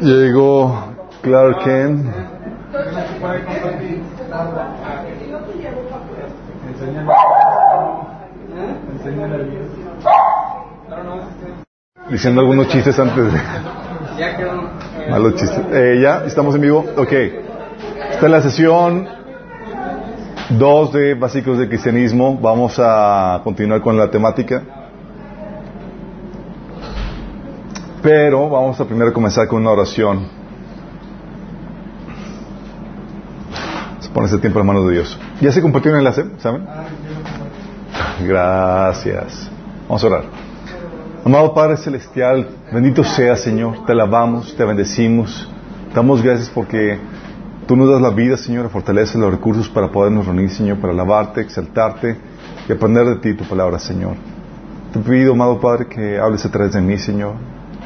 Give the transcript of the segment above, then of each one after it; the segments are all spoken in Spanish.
Llegó Clark Kent. Diciendo algunos chistes antes de... Malos chistes. Eh, ¿Ya? ¿Estamos en vivo? Ok. Esta es la sesión 2 de Básicos de Cristianismo. Vamos a continuar con la temática. Pero vamos a primero comenzar con una oración. Se pone ese tiempo en manos de Dios. ¿Ya se compartió un enlace? ¿Saben? Gracias. Vamos a orar. Amado Padre Celestial, bendito sea Señor. Te alabamos, te bendecimos. Damos gracias porque tú nos das la vida, Señor, fortaleces los recursos para podernos reunir, Señor, para alabarte, exaltarte y aprender de ti tu palabra, Señor. Te pido, amado Padre, que hables a través de mí, Señor,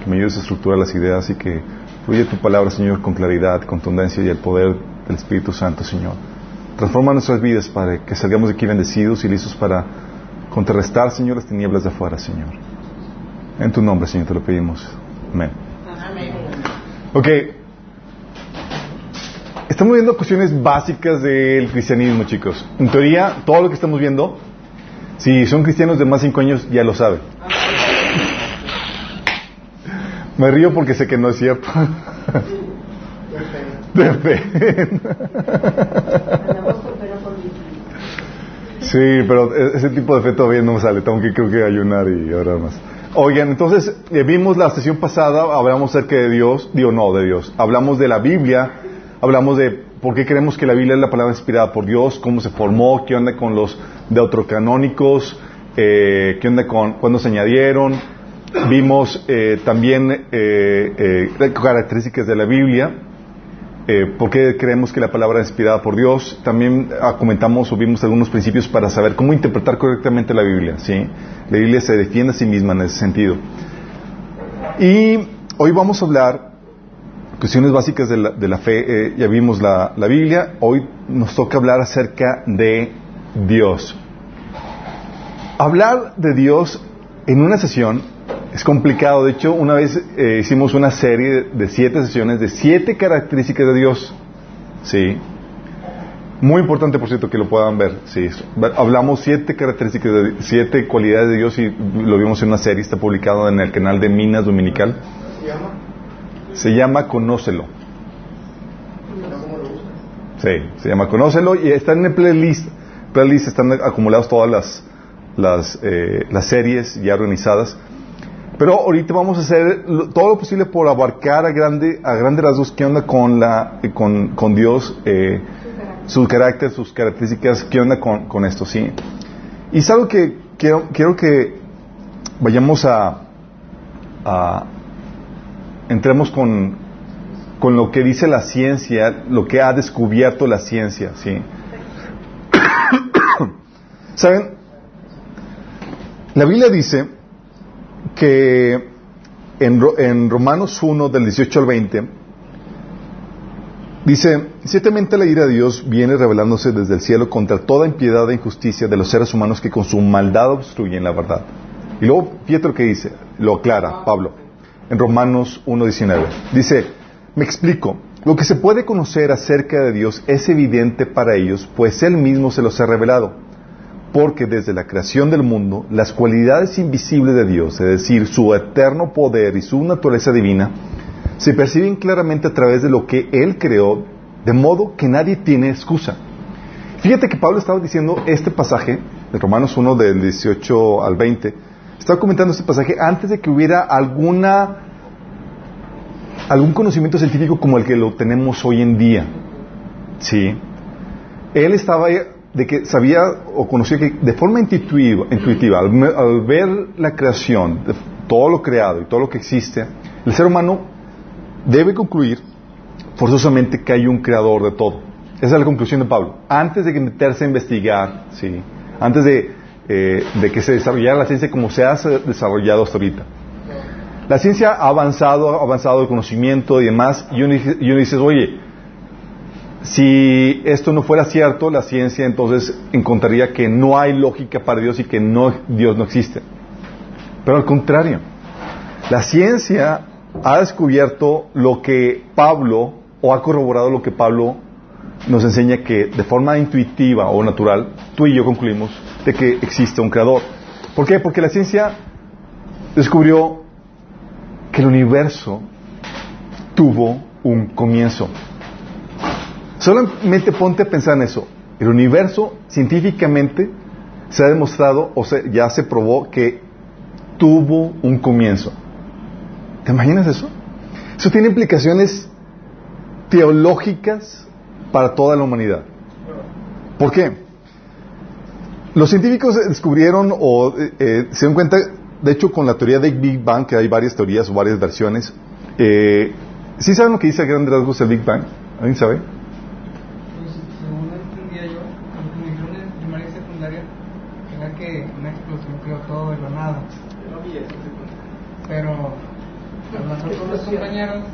que me ayudes a estructurar las ideas y que fluya tu palabra, Señor, con claridad, contundencia y el poder del Espíritu Santo, Señor. Transforma nuestras vidas, Padre, que salgamos de aquí bendecidos y listos para contrarrestar, Señor, las tinieblas de afuera, Señor. En tu nombre, Señor, te lo pedimos. Amén. Ok. Estamos viendo cuestiones básicas del cristianismo, chicos. En teoría, todo lo que estamos viendo, si son cristianos de más de 5 años, ya lo saben. Me río porque sé que no es cierto. De fe. Sí, pero ese tipo de fe todavía no me sale. Tengo que creo que ayunar y ahora más. Oigan, entonces eh, vimos la sesión pasada, hablamos acerca de Dios, digo no de Dios, hablamos de la Biblia, hablamos de por qué creemos que la Biblia es la palabra inspirada por Dios, cómo se formó, qué onda con los deuterocanónicos, eh, qué onda con cuándo se añadieron, vimos eh, también eh, características de la Biblia, por qué creemos que la palabra es inspirada por Dios, también ah, comentamos o vimos algunos principios para saber cómo interpretar correctamente la Biblia, ¿sí? La Biblia se defiende a sí misma en ese sentido. Y hoy vamos a hablar cuestiones básicas de la, de la fe. Eh, ya vimos la, la, Biblia. Hoy nos toca hablar acerca de Dios. Hablar de Dios en una sesión es complicado. De hecho, una vez eh, hicimos una serie de, siete sesiones de siete características de Dios. Sí. Muy importante, por cierto, que lo puedan ver. Sí, hablamos siete características, de, siete cualidades de Dios y lo vimos en una serie, está publicado en el canal de Minas Dominical. ¿Se llama? Se llama Conócelo. Sí, se llama Conócelo y está en el playlist. Playlist están acumulados todas las, las, eh, las series ya organizadas. Pero ahorita vamos a hacer todo lo posible por abarcar a grande a grandes rasgos qué onda con la con, con Dios. Eh, su carácter, sus características, qué onda con, con, esto, ¿sí? Y es algo que quiero, quiero que vayamos a, a entremos con, con lo que dice la ciencia, lo que ha descubierto la ciencia, ¿sí? ¿Saben? La Biblia dice que en, en Romanos 1, del 18 al 20, Dice, ciertamente la ira de Dios viene revelándose desde el cielo contra toda impiedad e injusticia de los seres humanos que con su maldad obstruyen la verdad. Y luego Pietro que dice, lo aclara Pablo, en Romanos 1.19. Dice, me explico, lo que se puede conocer acerca de Dios es evidente para ellos, pues Él mismo se los ha revelado. Porque desde la creación del mundo, las cualidades invisibles de Dios, es decir, su eterno poder y su naturaleza divina, se perciben claramente a través de lo que Él creó, de modo que nadie tiene excusa. Fíjate que Pablo estaba diciendo este pasaje, de Romanos 1 del 18 al 20, estaba comentando este pasaje antes de que hubiera alguna algún conocimiento científico como el que lo tenemos hoy en día. Sí. Él estaba de que sabía o conocía que de forma intuitiva, intuitiva al, ver la creación, todo lo creado y todo lo que existe, el ser humano debe concluir forzosamente que hay un creador de todo. Esa es la conclusión de Pablo. Antes de meterse a investigar, ¿sí? antes de, eh, de que se desarrollara la ciencia como se ha desarrollado hasta ahorita. La ciencia ha avanzado, ha avanzado el conocimiento y demás, y uno, y uno dice, oye, si esto no fuera cierto, la ciencia entonces encontraría que no hay lógica para Dios y que no, Dios no existe. Pero al contrario, la ciencia ha descubierto lo que Pablo, o ha corroborado lo que Pablo nos enseña que de forma intuitiva o natural, tú y yo concluimos de que existe un creador. ¿Por qué? Porque la ciencia descubrió que el universo tuvo un comienzo. Solamente ponte a pensar en eso. El universo científicamente se ha demostrado o ya se probó que tuvo un comienzo. ¿Te imaginas eso? Eso tiene implicaciones teológicas para toda la humanidad. ¿Por qué? Los científicos descubrieron o eh, eh, se dan cuenta, de hecho, con la teoría de Big Bang, que hay varias teorías o varias versiones, eh, ¿sí saben lo que dice a grandes rasgos el Big Bang? ¿Alguien sabe? Pues, según entendía yo, cuando en primaria y secundaria, era que una explosión creó todo de la nada. Pero hablando con los compañeros,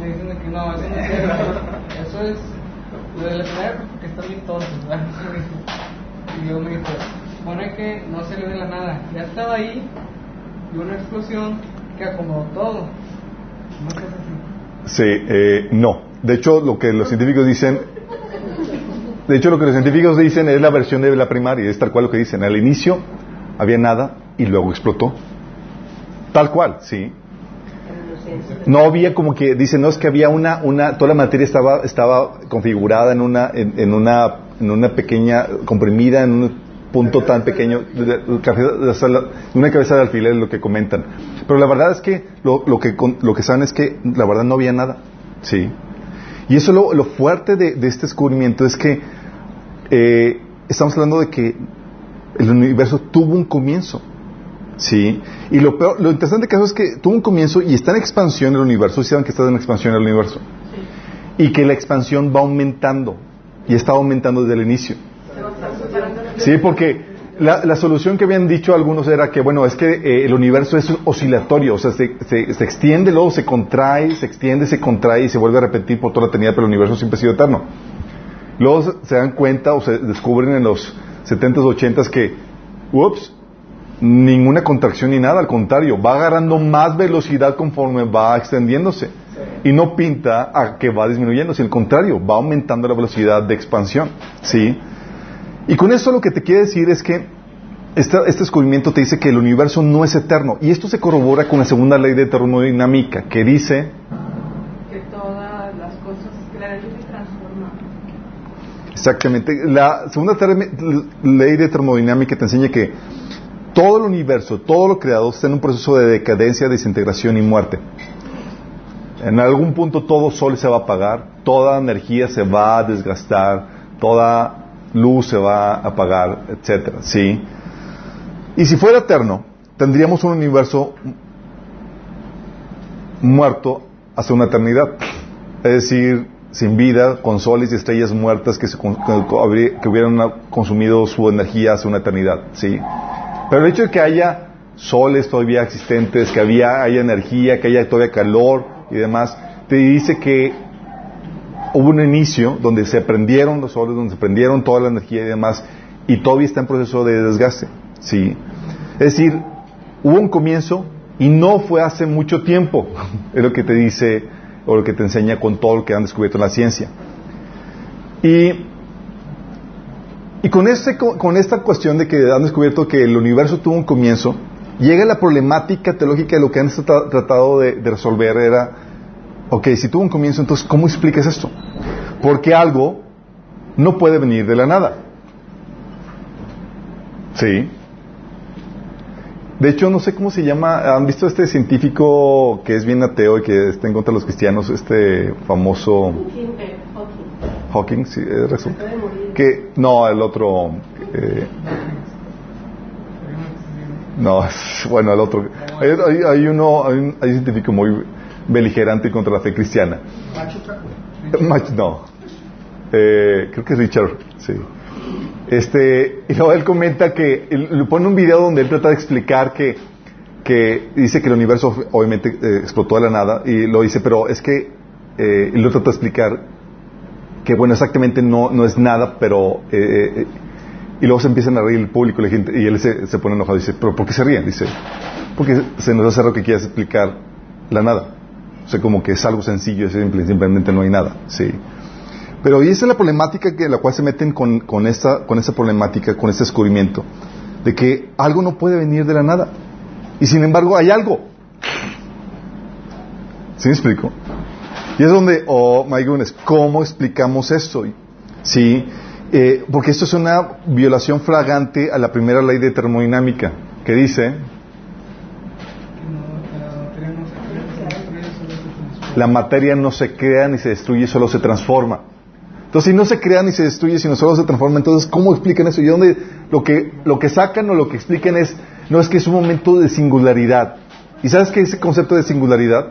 me dicen que no, eso no es cierto. Eso es lo de la primaria porque están bien tontos, ¿verdad? Y yo me dijo, es que no salió de la nada, ya estaba ahí y una explosión que acomodó todo. ¿No es así? Sí, eh, no. De hecho, lo que los científicos dicen, de hecho, lo que los científicos dicen es la versión de la primaria, es tal cual lo que dicen. Al inicio había nada y luego explotó. Tal cual, sí. No había como que, dicen, no es que había una, una, toda la materia estaba, estaba configurada en una, en, una, en una pequeña, comprimida en un punto tan pequeño, una cabeza de alfiler lo que comentan. Pero la verdad es que lo, lo que lo que saben es que la verdad no había nada, sí. Y eso lo, lo fuerte de, de este descubrimiento es que eh, estamos hablando de que el universo tuvo un comienzo. Sí, y lo, peor, lo interesante caso es que tuvo un comienzo y está en expansión el universo, ¿sí saben que está en expansión el universo? Y que la expansión va aumentando y está aumentando desde el inicio. Sí, porque la, la solución que habían dicho algunos era que, bueno, es que eh, el universo es oscilatorio, o sea, se, se- se extiende, luego se contrae, se extiende, se contrae y se vuelve a repetir por toda la eternidad, pero el universo siempre ha sido eterno. Luego se, se dan cuenta o se descubren en los 70s, 80s que, ups, ninguna contracción ni nada, al contrario, va agarrando más velocidad conforme va extendiéndose. Y no pinta a que va disminuyendo, sino al contrario, va aumentando la velocidad de expansión. ¿Sí? Y con esto lo que te quiere decir es que esta- este descubrimiento te dice que el universo no es eterno. Y esto se corrobora con la segunda ley de termodinámica, que dice que todas las cosas, que la ley se transforma. Exactamente. La segunda ley de termodinámica te enseña que todo el universo, todo lo creado está en un proceso de decadencia, desintegración y muerte. En algún punto todo sol se va a apagar, toda energía se va a desgastar, toda luz se va a apagar, etcétera, ¿sí? Y si fuera eterno, tendríamos un universo muerto hace una eternidad. Es decir, sin vida, con soles y estrellas muertas que, se, que hubieran consumido su energía hace una eternidad. ¿sí? Pero el hecho de que haya soles todavía existentes, que había, haya energía, que haya todavía calor y demás, te dice que hubo un inicio donde se prendieron los soles, donde se prendieron toda la energía y demás, y todavía está en proceso de desgaste. ¿sí? Es decir, hubo un comienzo y no fue hace mucho tiempo, es lo que te dice o lo que te enseña con todo lo que han descubierto en la ciencia. Y, y con, este, con esta cuestión de que han descubierto que el universo tuvo un comienzo, llega la problemática teológica de lo que han tra- tratado de, de resolver era, ok, si tuvo un comienzo, entonces, ¿cómo explicas esto? Porque algo no puede venir de la nada. Sí. De hecho, no sé cómo se llama. ¿Han visto este científico que es bien ateo y que está en contra de los cristianos? Este famoso King, eh, Hawking. Hawking, sí, resulta. Que, no, el otro. eh, no, bueno, el otro. Hay, hay- hay uno, hay un, hay un científico muy beligerante contra la fe cristiana. Mach- no. Eh, creo que es Richard, sí. Este, y luego él comenta que, él, le pone un video donde él trata de explicar que, que dice que el universo obviamente eh, explotó de la nada, y lo dice, pero es que, eh, y lo trata de explicar, que bueno, exactamente no, no es nada, pero... Eh, eh, y luego se empiezan a reír el público la gente, y él se, se, pone enojado y dice, ¿pero por qué se ríen? Dice, porque se nos hace raro que quieras explicar la nada. O sea, como que es algo sencillo, simple, simplemente no hay nada. Sí. Pero y esa es la problemática que la cual se meten con, con, esta, con esta problemática, con este descubrimiento, de que algo no puede venir de la nada. Y sin embargo hay algo. ¿Sí me explico? Y es donde, oh my goodness, ¿cómo explicamos esto? Sí, eh, porque esto es una violación fragante a la primera ley de termodinámica, que dice, la materia no se crea ni se destruye, solo se transforma. Entonces, si no se crea ni se destruye, sino solo se transforma, entonces, ¿cómo explican eso? Y donde lo que, lo que sacan o lo que explican es, no es que es un momento de singularidad. ¿Y sabes qué es ese concepto de singularidad?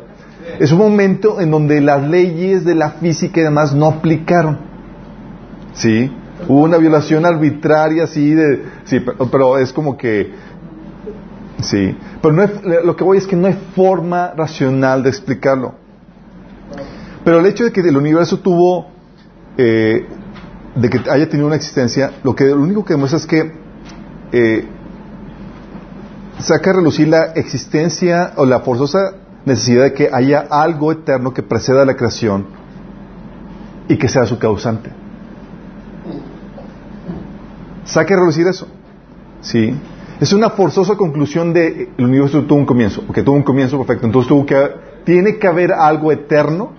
Es un momento en donde las leyes de la física y demás no aplicaron. ¿Sí? Hubo una violación arbitraria, sí, de, sí pero, es como que, sí. Pero no lo que voy es que no hay forma racional de explicarlo. Pero el hecho de que el universo tuvo, eh, de que haya tenido una existencia, lo que lo único que demuestra es que eh, saca a relucir la existencia o la forzosa necesidad de que haya algo eterno que preceda a la creación y que sea su causante. Saca a relucir eso. ¿Sí? Es una forzosa conclusión de el universo tuvo un comienzo, porque tuvo un comienzo perfecto. Entonces tuvo que tiene que haber algo eterno,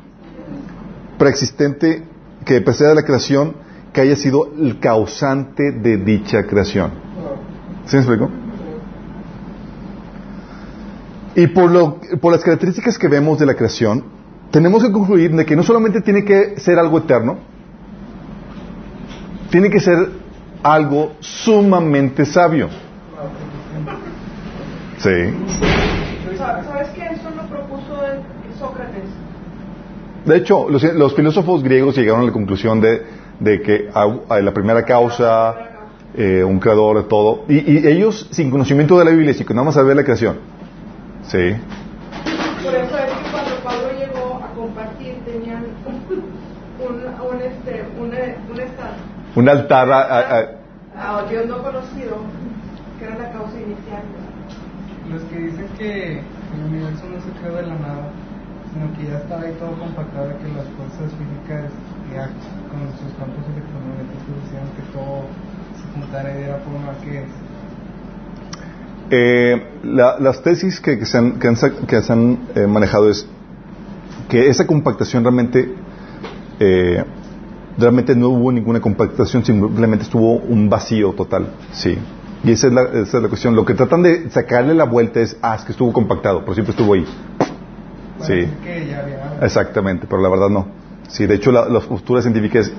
preexistente, que preceda a la creación, que haya sido el causante de dicha creación. ¿Sí me explico? Y por, lo, por las características que vemos de la creación, tenemos que concluir de que no solamente tiene que ser algo eterno, tiene que ser algo sumamente sabio. Sí. ¿Sabes que eso lo propuso Sócrates? De hecho, los, los, filósofos griegos llegaron a la conclusión de, de que a, la primera causa, eh, un creador, de todo, y, y, ellos sin conocimiento de la Biblia, sin que nada más saber la creación, Sí. Por eso es que cuando Pablo llegó a compartir tenían un, un, este, un, un, un altar a, a, a, a, Dios no conocido, que era la causa inicial. Los que dicen que el universo no se creó de la nada, sino que ya estaba ahí todo compactado, que las fuerzas físicas ya con sus campos electromagnéticos decían que todo se juntara y diera forma que es eh, la, las tesis que, se han, que han, eh, manejado es que esa compactación realmente eh, realmente no hubo ninguna compactación, simplemente estuvo un vacío total, sí. Y esa es, la, esa es la cuestión. Lo que tratan de sacarle la vuelta es, ah, es que estuvo compactado, pero siempre estuvo ahí. Sí. Exactamente, pero la verdad no. Sí, de hecho la, las posturas científicas,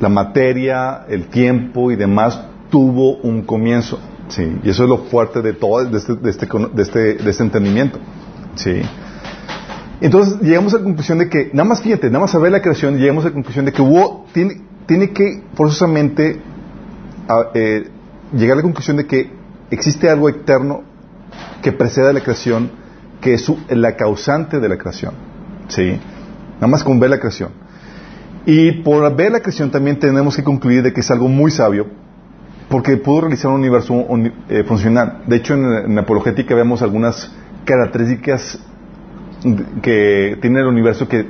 la materia, el tiempo y demás tuvo un comienzo. Sí, y eso es lo fuerte de todo, de este, de este, de este, de este entendimiento. Sí. Entonces llegamos a la conclusión de que, nada más fíjate, nada más a ver la creación, llegamos a la conclusión de que hubo, tiene, tiene que forzosamente eh, llegar a la conclusión de que existe algo eterno que precede a la creación, que es la causante de la creación. ¿Sí? Nada más con ver la creación. Y por ver la creación también tenemos que concluir de que es algo muy sabio, porque pudo realizar un universo eh, funcional. De hecho, en, la apologética vemos algunas características que tiene el universo que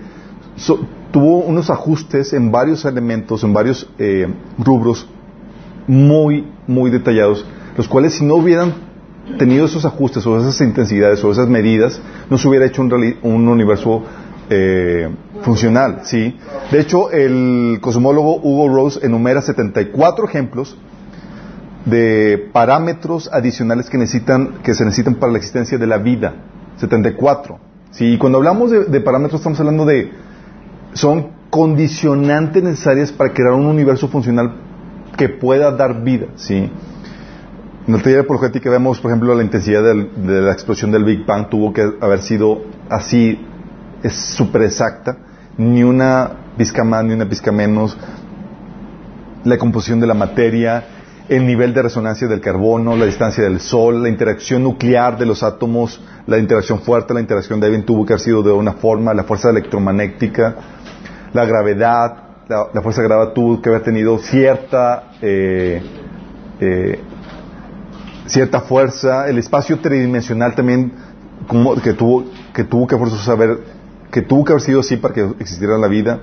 tuvo unos ajustes en varios elementos, en varios eh, rubros muy, muy detallados, los cuales si no hubieran tenido esos ajustes o esas intensidades o esas medidas, no se hubiera hecho un, un universo eh, funcional, ¿sí? De hecho, el cosmólogo Hugo Rose enumera 74 ejemplos de parámetros adicionales que necesitan que se necesitan para la existencia de la vida. 74 sí y cuando hablamos de, parámetros estamos hablando de son condicionantes necesarias para crear un universo funcional que pueda dar vida sí en la teoría apologética vemos por ejemplo la intensidad de la explosión del Big Bang tuvo que haber sido así es súper exacta. Ni una pizca más ni una pizca menos. La composición de la materia el nivel de resonancia del carbono, la distancia del Sol, la interacción nuclear de los átomos, la interacción fuerte, la interacción débil tuvo que haber sido de una forma, la fuerza electromagnética, la gravedad, la, fuerza tuvo que haber tenido cierta eh, eh, cierta fuerza, el espacio tridimensional también que tuvo que tuvo que saber que tuvo que haber sido así para que existiera la vida,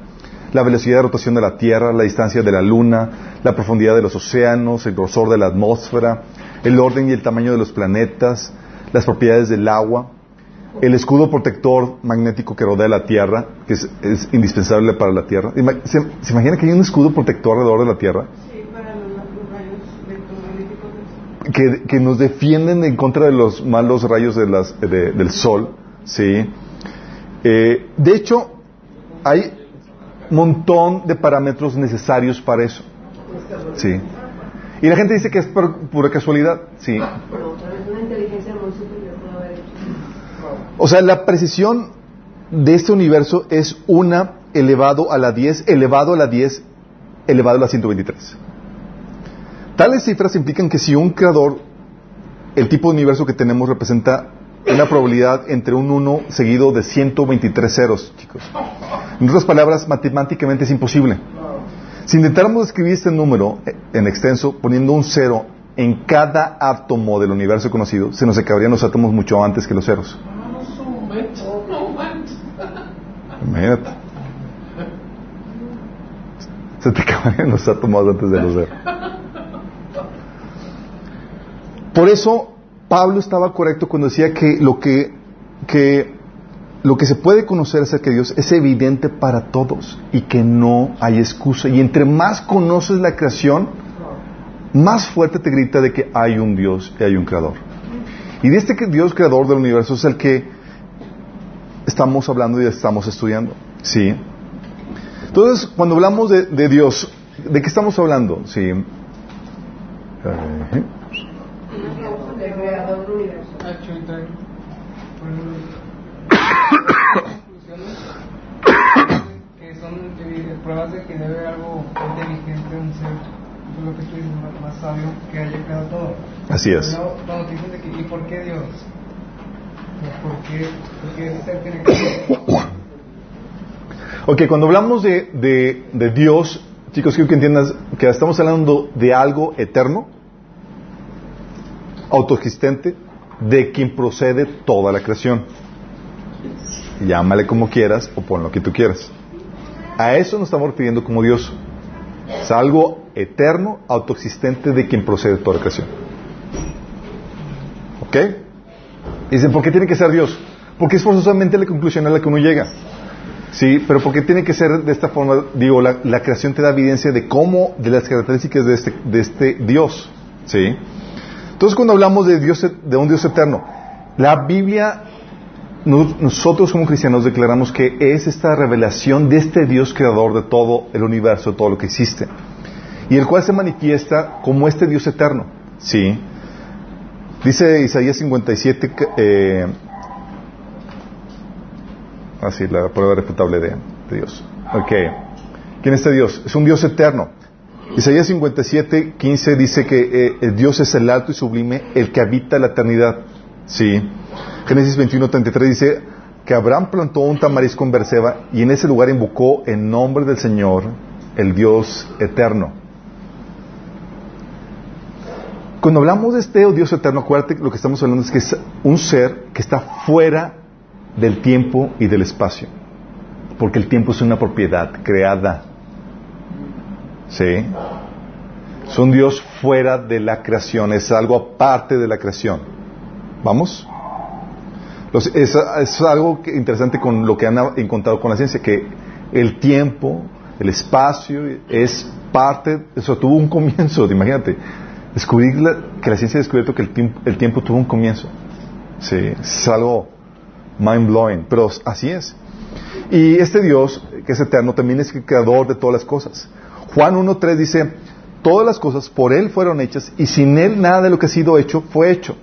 la velocidad de rotación de la Tierra, la distancia de la Luna, la profundidad de los océanos, el grosor de la atmósfera, el orden y el tamaño de los planetas, las propiedades del agua, el escudo protector magnético que rodea la Tierra, que es, indispensable para la Tierra. ¿Se, ¿Se, imagina que hay un escudo protector alrededor de la Tierra? Sí, para los, rayos. Que, que, nos defienden en contra de los malos rayos de las, de, del Sol, ¿sí? Eh, de hecho, hay montón de parámetros necesarios para eso. Sí. Y la gente dice que es por pura casualidad. Sí. O sea, la precisión de este universo es una elevado a la 10, elevado a la 10, elevado a la 123. Tales cifras implican que si un creador, el tipo de universo que tenemos representa una probabilidad entre un 1 seguido de 123 ceros, chicos. En otras palabras, matemáticamente es imposible. Si intentáramos escribir este número en extenso poniendo un cero en cada átomo del universo conocido, se nos acabarían los átomos mucho antes que los ceros. Imagínate. Se te acabarían los átomos antes de los ceros. Por eso Pablo estaba correcto cuando decía que lo que, que lo que se puede conocer acerca de Dios es evidente para todos y que no hay excusa. Y entre más conoces la creación, más fuerte te grita de que hay un Dios y hay un creador. Y de este Dios creador del universo es el que estamos hablando y estamos estudiando. ¿Sí? Entonces, cuando hablamos de, de Dios, ¿de qué estamos hablando? ¿Sí del universo. que son eh, pruebas de que debe algo inteligente, un ser, es lo que estoy diciendo, más sabio que haya creado todo. Así es. Pero cuando te dicen de que, ¿y por qué Dios? ¿Por qué, por qué ese ser tiene que Ok, cuando hablamos de, de, de Dios, chicos, quiero que entiendas que estamos hablando de algo eterno, autoexistente, de quien procede toda la creación. Llámale como quieras o pon lo que tú quieras. A eso nos estamos refiriendo como Dios. Es algo eterno, autoexistente de quien procede toda creación. ¿Ok? Dicen, ¿por qué tiene que ser Dios? Porque es forzosamente la conclusión a la que uno llega. Sí, pero ¿por qué tiene que ser de esta forma? Digo, la, la creación te da evidencia de cómo, de las características de este, de este Dios. ¿Sí? Entonces, cuando hablamos de, Dios, de un Dios eterno, la Biblia, nosotros como cristianos declaramos que es esta revelación de este Dios creador de todo el universo, todo lo que existe, y el cual se manifiesta como este Dios eterno. ¿Sí? Dice Isaías 57, eh, así, la prueba refutable de, de Dios. Ok. ¿Quién es este Dios? Es un Dios eterno. Isaías 57, 15 dice que eh, Dios es el alto y sublime, el que habita la eternidad. Sí. Génesis 21, 33 dice que Abraham plantó un tamarisco en Berseba y en ese lugar invocó en nombre del Señor, el Dios eterno. Cuando hablamos de este Dios eterno, acuérdate lo que estamos hablando es que es un ser que está fuera del tiempo y del espacio. Porque el tiempo es una propiedad creada. ¿Sí? Es un Dios fuera de la creación, es algo aparte de la creación. ¿Vamos? Es, algo interesante con lo que han encontrado con la ciencia, que el tiempo, el espacio, es parte, eso tuvo un comienzo, imagínate, descubrir que la ciencia ha descubierto que el tiempo, el tiempo tuvo un comienzo. Sí, es algo mind blowing, pero así es. Y este Dios, que es eterno, también es el creador de todas las cosas. Juan 1.3 dice, todas las cosas por Él fueron hechas y sin Él nada de lo que ha sido hecho fue hecho.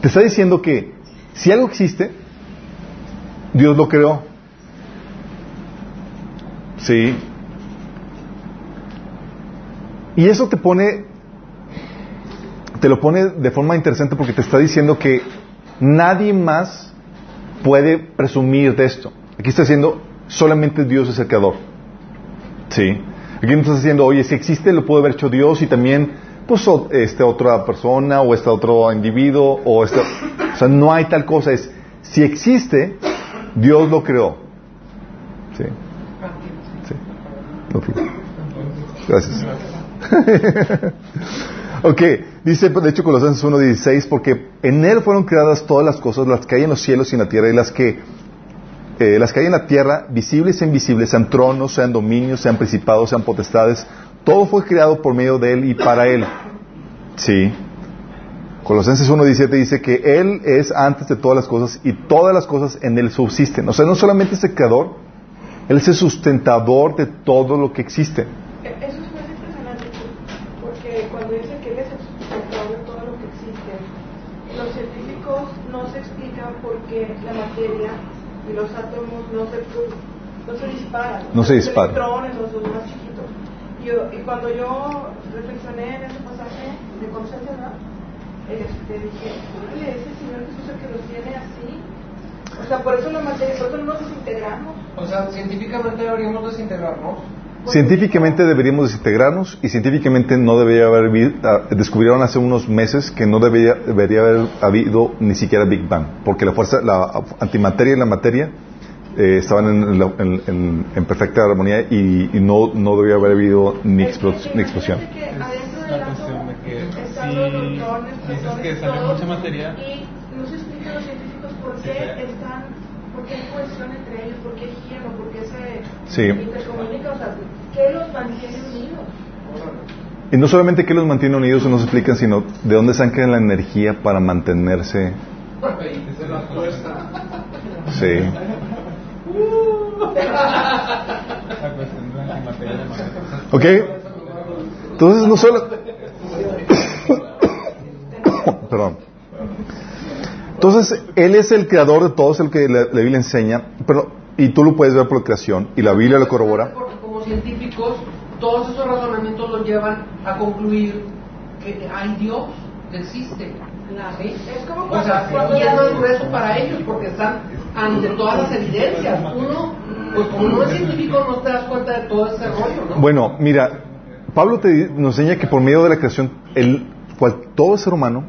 Te está diciendo que si algo existe, Dios lo creó. Sí. Y eso te pone, te lo pone de forma interesante porque te está diciendo que nadie más puede presumir de esto. Aquí está diciendo, solamente Dios es el creador. Sí. Aquí nos estás diciendo, oye, si existe, lo puede haber hecho Dios y también, pues, esta otra persona o este otro individuo o este... O sea, no hay tal cosa. Es, si existe, Dios lo creó. Sí. Sí. Gracias. ok, dice de hecho Colosenses 1.16, porque en Él fueron creadas todas las cosas, las que hay en los cielos y en la tierra, y las que, eh, las que hay en la tierra, visibles e invisibles, sean tronos, sean dominios, sean principados, sean potestades, todo fue creado por medio de Él y para Él. Sí. Colosenses 1.17 dice que Él es antes de todas las cosas y todas las cosas en Él subsisten. O sea, no solamente es el creador, Él es el sustentador de todo lo que existe. Eso es más impresionante porque cuando dice que Él es el sustentador de todo lo que existe, los científicos no se explican por qué la materia y los átomos no se, no se disparan. No se disparan. Los electrones los yo, y cuando yo reflexioné en ese pasaje de conciencia, este, dije, oye, ese Señor Jesús el que los tiene así. O sea, por eso la materia, por eso no nos desintegramos. O sea, científicamente deberíamos desintegrarnos. Científicamente deberíamos desintegrarnos y científicamente no debería haber descubrieron hace unos meses que no debería, debería haber habido ni siquiera Big Bang, porque la fuerza, la antimateria y la materia eh, estaban en, en, en, en, perfecta armonía y, y, no, no debería haber habido ni, explos, ni explosión. La cuestión de que si dices que sale mucha materia y no se explica a los científicos por qué están, por qué hay cohesión entre ellos, por qué hielo, por qué se sí. intercomunica, o sea, ¿qué los mantiene unidos? Y no solamente qué los mantiene unidos, no se explican, sino de dónde sacan la energía para mantenerse. Sí. Ok. Entonces no solo... Perdón. Entonces, Él es el creador de todo, es el que la, la, Biblia enseña, pero, y tú lo puedes ver por creación, y la Biblia lo corrobora. Porque como científicos, todos esos razonamientos los llevan a concluir que hay Dios, que existe. ¿Sí? Es como o sea, cuando y es más grueso para ellos porque están ante todas las evidencias. Uno, pues como no es científico, no te das cuenta de todo ese rollo, ¿no? Bueno, mira, Pablo te, nos enseña que por medio de la creación, el, cual, todo ser humano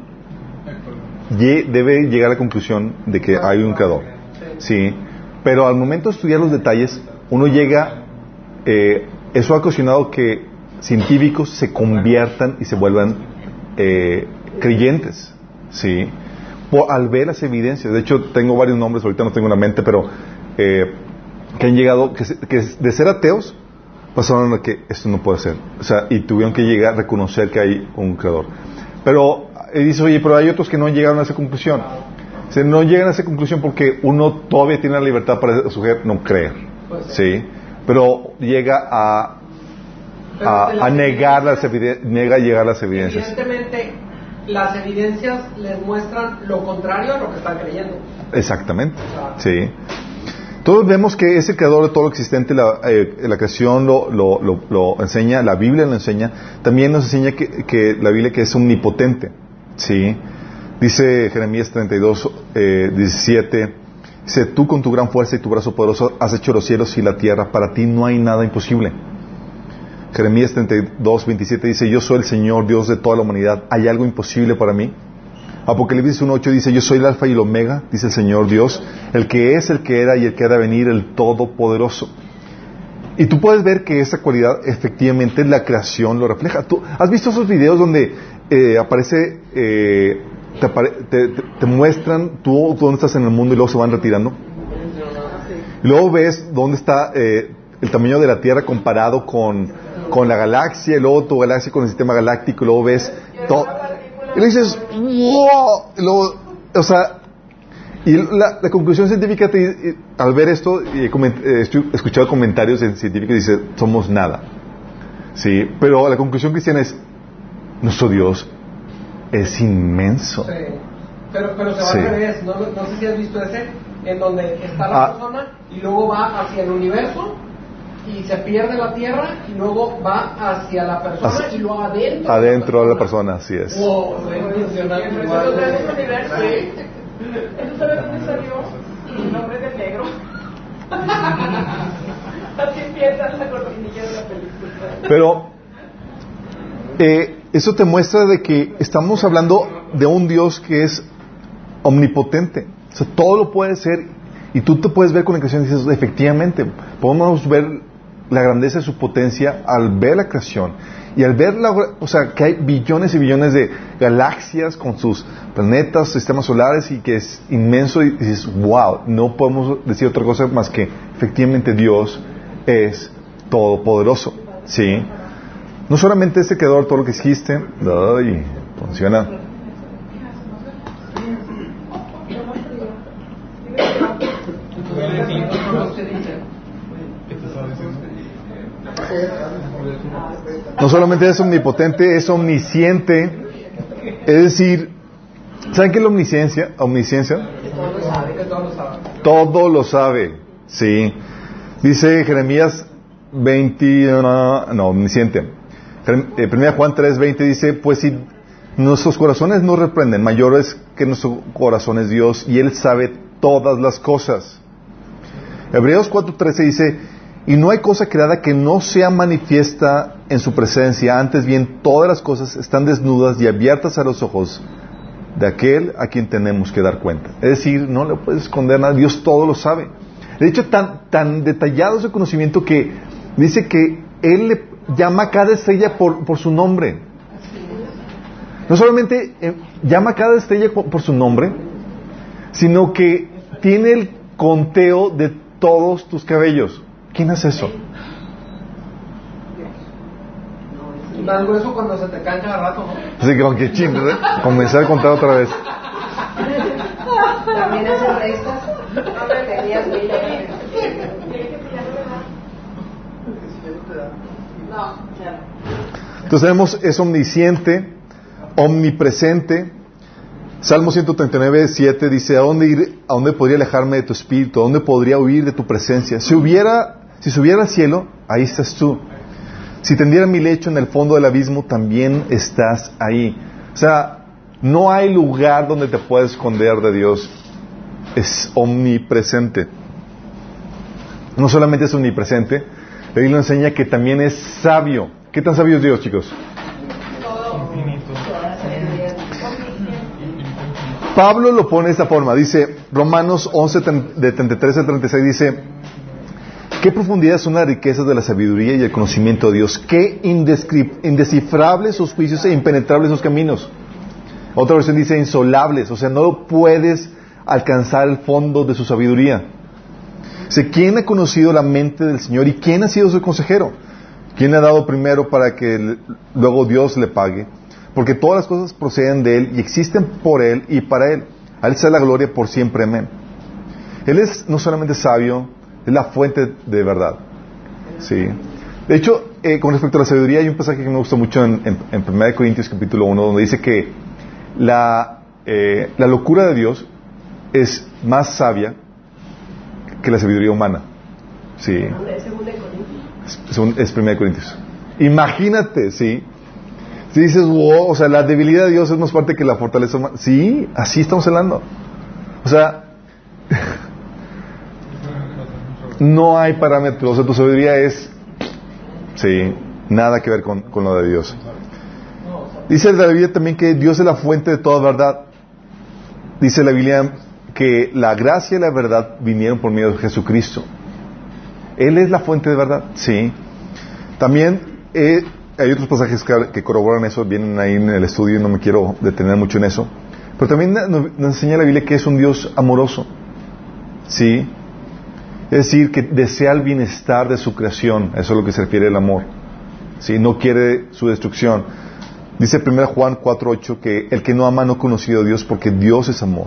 debe llegar a la conclusión de que hay un creador. Sí. Pero al momento de estudiar los detalles, uno llega, eh, eso ha ocasionado que científicos se conviertan y se vuelvan eh, creyentes. Sí. Por, al ver las evidencias. De hecho, tengo varios nombres, ahorita no tengo en la mente, pero eh, que han llegado, que, que de ser ateos, pasaron a que esto no puede ser. O sea, y tuvieron que llegar a reconocer que hay un creador. Pero dice, oye, pero hay otros que no llegaron a esa conclusión. O sea, no llegan a esa conclusión porque uno todavía tiene la libertad para escoger no creer. Sí. Pero llega a, a, a negar las evidencias, llegar las evidencias. Evidentemente, las evidencias les muestran lo contrario a lo que están creyendo. Exactamente. Sí. Todos vemos que es el creador de todo lo existente, la, eh, la creación lo, lo, lo, lo, enseña, la Biblia lo enseña, también nos enseña que, que, la Biblia que es omnipotente, ¿sí? Dice Jeremías 32, eh, 17, dice, tú con tu gran fuerza y tu brazo poderoso has hecho los cielos y la tierra, para ti no hay nada imposible. Jeremías 32, 27 dice, yo soy el Señor, Dios de toda la humanidad, ¿hay algo imposible para mí? Apocalipsis 1.8 dice, yo soy el alfa y el omega, dice el Señor Dios, el que es, el que era y el que ha de venir, el todopoderoso. Y tú puedes ver que esa cualidad efectivamente la creación lo refleja. ¿Tú has visto esos videos donde eh, aparece, eh, te, te, te, te, muestran tú dónde estás en el mundo y luego se van retirando? Y luego ves dónde está eh, el tamaño de la Tierra comparado con, con la galaxia, y luego tu galaxia con el sistema galáctico, y luego ves todo. Y le dices, wow, luego, o sea, y la, la conclusión científica, te, al ver esto, y he escuchado comentarios científicos que dicen, somos nada. Sí, pero la conclusión cristiana es, nuestro Dios es inmenso. Sí. Pero, pero se va sí. al revés, no, no, sé si has visto ese, en donde está la ah. persona y luego va hacia el universo y se pierde la tierra y luego va hacia la persona y luego adentro. Adentro de la persona, así es. Wow, impresionante. Sí. ¿Eso sabe dónde salió? El nombre del negro. Así empieza la cortinilla de la película. Pero eh, eso te muestra de que estamos hablando de un Dios que es omnipotente. O sea, todo lo puede ser y tú te puedes ver con la creación y dices, efectivamente, podemos ver la grandeza de su potencia al ver la creación y al ver, la, o sea, que hay billones y billones de galaxias con sus planetas, sistemas solares y que es inmenso y dices, wow, no podemos decir otra cosa más que efectivamente Dios es todopoderoso. ¿Sí? No solamente este creador, todo lo que existe, ay, funciona. No solamente es omnipotente, es omnisciente. Es decir, ¿saben qué es la omnisciencia? Omnisciencia. Todo lo sabe. Sí. Dice Jeremías 20, no, omnisciente. Eh, primera Juan 3, 20 dice, pues si nuestros corazones no reprenden, mayor es que nuestro corazón es Dios y Él sabe todas las cosas. Hebreos 4, 13 dice, y no hay cosa creada que no sea manifiesta en su presencia, antes bien todas las cosas están desnudas y abiertas a los ojos de aquel a quien tenemos que dar cuenta. Es decir, no le puedes esconder nada, Dios todo lo sabe. De hecho, tan, tan detallado es conocimiento que dice que Él le llama a cada estrella por, su nombre. No solamente eh, llama a cada estrella por su nombre, sino que tiene el conteo de todos tus cabellos. ¿Quién hace eso? Algo eso cuando se te cancha al rato, ¿no? Así que aunque ching, ¿eh? comenzar a contar otra vez. También hace restas. No me tenías Entonces tenemos, es omnisciente, omnipresente. Salmo 139, 7 dice, ¿a dónde ir, a dónde podría alejarme de tu espíritu? ¿A dónde podría huir de tu presencia? Si hubiera, si subiera al cielo, ahí estás tú. Si tendiera mi lecho en el fondo del abismo, también estás ahí. O sea, no hay lugar donde te puedas esconder de Dios. Es omnipresente. No solamente es omnipresente, la Biblia enseña que también es sabio. ¿Qué tan sabio es Dios, chicos? Pablo lo pone de esta forma. Dice, Romanos 11, de 33 al 36, dice, Qué profundidad son las riquezas de la sabiduría y el conocimiento de Dios. Qué indescifrables sus juicios e impenetrables sus caminos. Otra versión dice insolables, o sea, no puedes alcanzar el fondo de su sabiduría. Dice, ¿quién ha conocido la mente del Señor y quién ha sido su consejero? ¿Quién le ha dado primero para que luego Dios le pague? Porque todas las cosas proceden de Él y existen por Él y para Él. A Él sea la gloria por siempre. Amén. Él es no solamente sabio, es la fuente de verdad. Sí. De hecho, eh, con respecto a la sabiduría, hay un pasaje que me gusta mucho en, en, 1 Corintios capítulo 1, donde dice que la, eh, la locura de Dios es más sabia que la sabiduría humana. Sí. Es 1 Corintios. Imagínate, sí. Si dices, wow, o sea, la debilidad de Dios es más fuerte que la fortaleza humana. Sí, así estamos hablando. O sea, no hay parámetros. O sea, tu sabiduría es, sí, nada que ver con, lo de Dios. Dice la Biblia también que Dios es la fuente de toda verdad. Dice la Biblia que la gracia y la verdad vinieron por medio de Jesucristo. Él es la fuente de verdad, sí. También eh, hay otros pasajes que, corroboran eso, vienen ahí en el estudio y no me quiero detener mucho en eso. Pero también nos, nos enseña la Biblia que es un Dios amoroso, sí. Es decir, que desea el bienestar de su creación. Eso es lo que se refiere el amor. Si No quiere su destrucción. Dice 1 Juan 4.8 que el que no ama no ha conocido a Dios porque Dios es amor.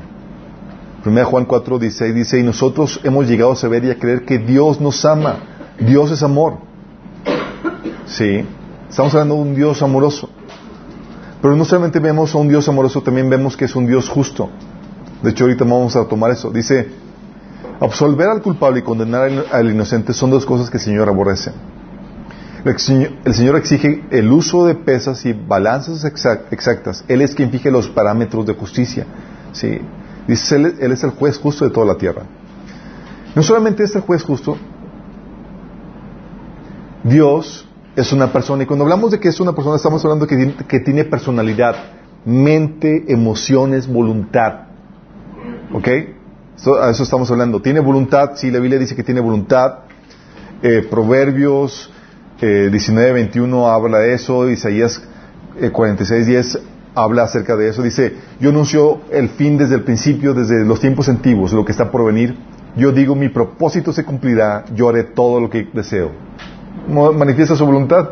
1 Juan 4.16 dice, y nosotros hemos llegado a saber y a creer que Dios nos ama. Dios es amor. Sí. Estamos hablando de un Dios amoroso. Pero no solamente vemos a un Dios amoroso, también vemos que es un Dios justo. De hecho, ahorita vamos a tomar eso. Dice, Absolver al culpable y condenar al inocente son dos cosas que el Señor aborrece. El Señor exige el uso de pesas y balanzas exactas. Él es quien fije los parámetros de justicia. ¿sí? Dice, él, es el juez justo de toda la tierra. No solamente es el juez justo, Dios es una persona. Y cuando hablamos de que es una persona, estamos hablando que, que tiene personalidad, mente, emociones, voluntad. ¿Ok? A eso estamos hablando. Tiene voluntad, sí, la Biblia dice que tiene voluntad. Eh, Proverbios eh, 19, 21 habla de eso. Isaías eh, 46, 10 habla acerca de eso. Dice, yo anuncio el fin desde el principio, desde los tiempos antiguos, lo que está por venir. Yo digo, mi propósito se cumplirá, yo haré todo lo que deseo. ¿Manifiesta su voluntad?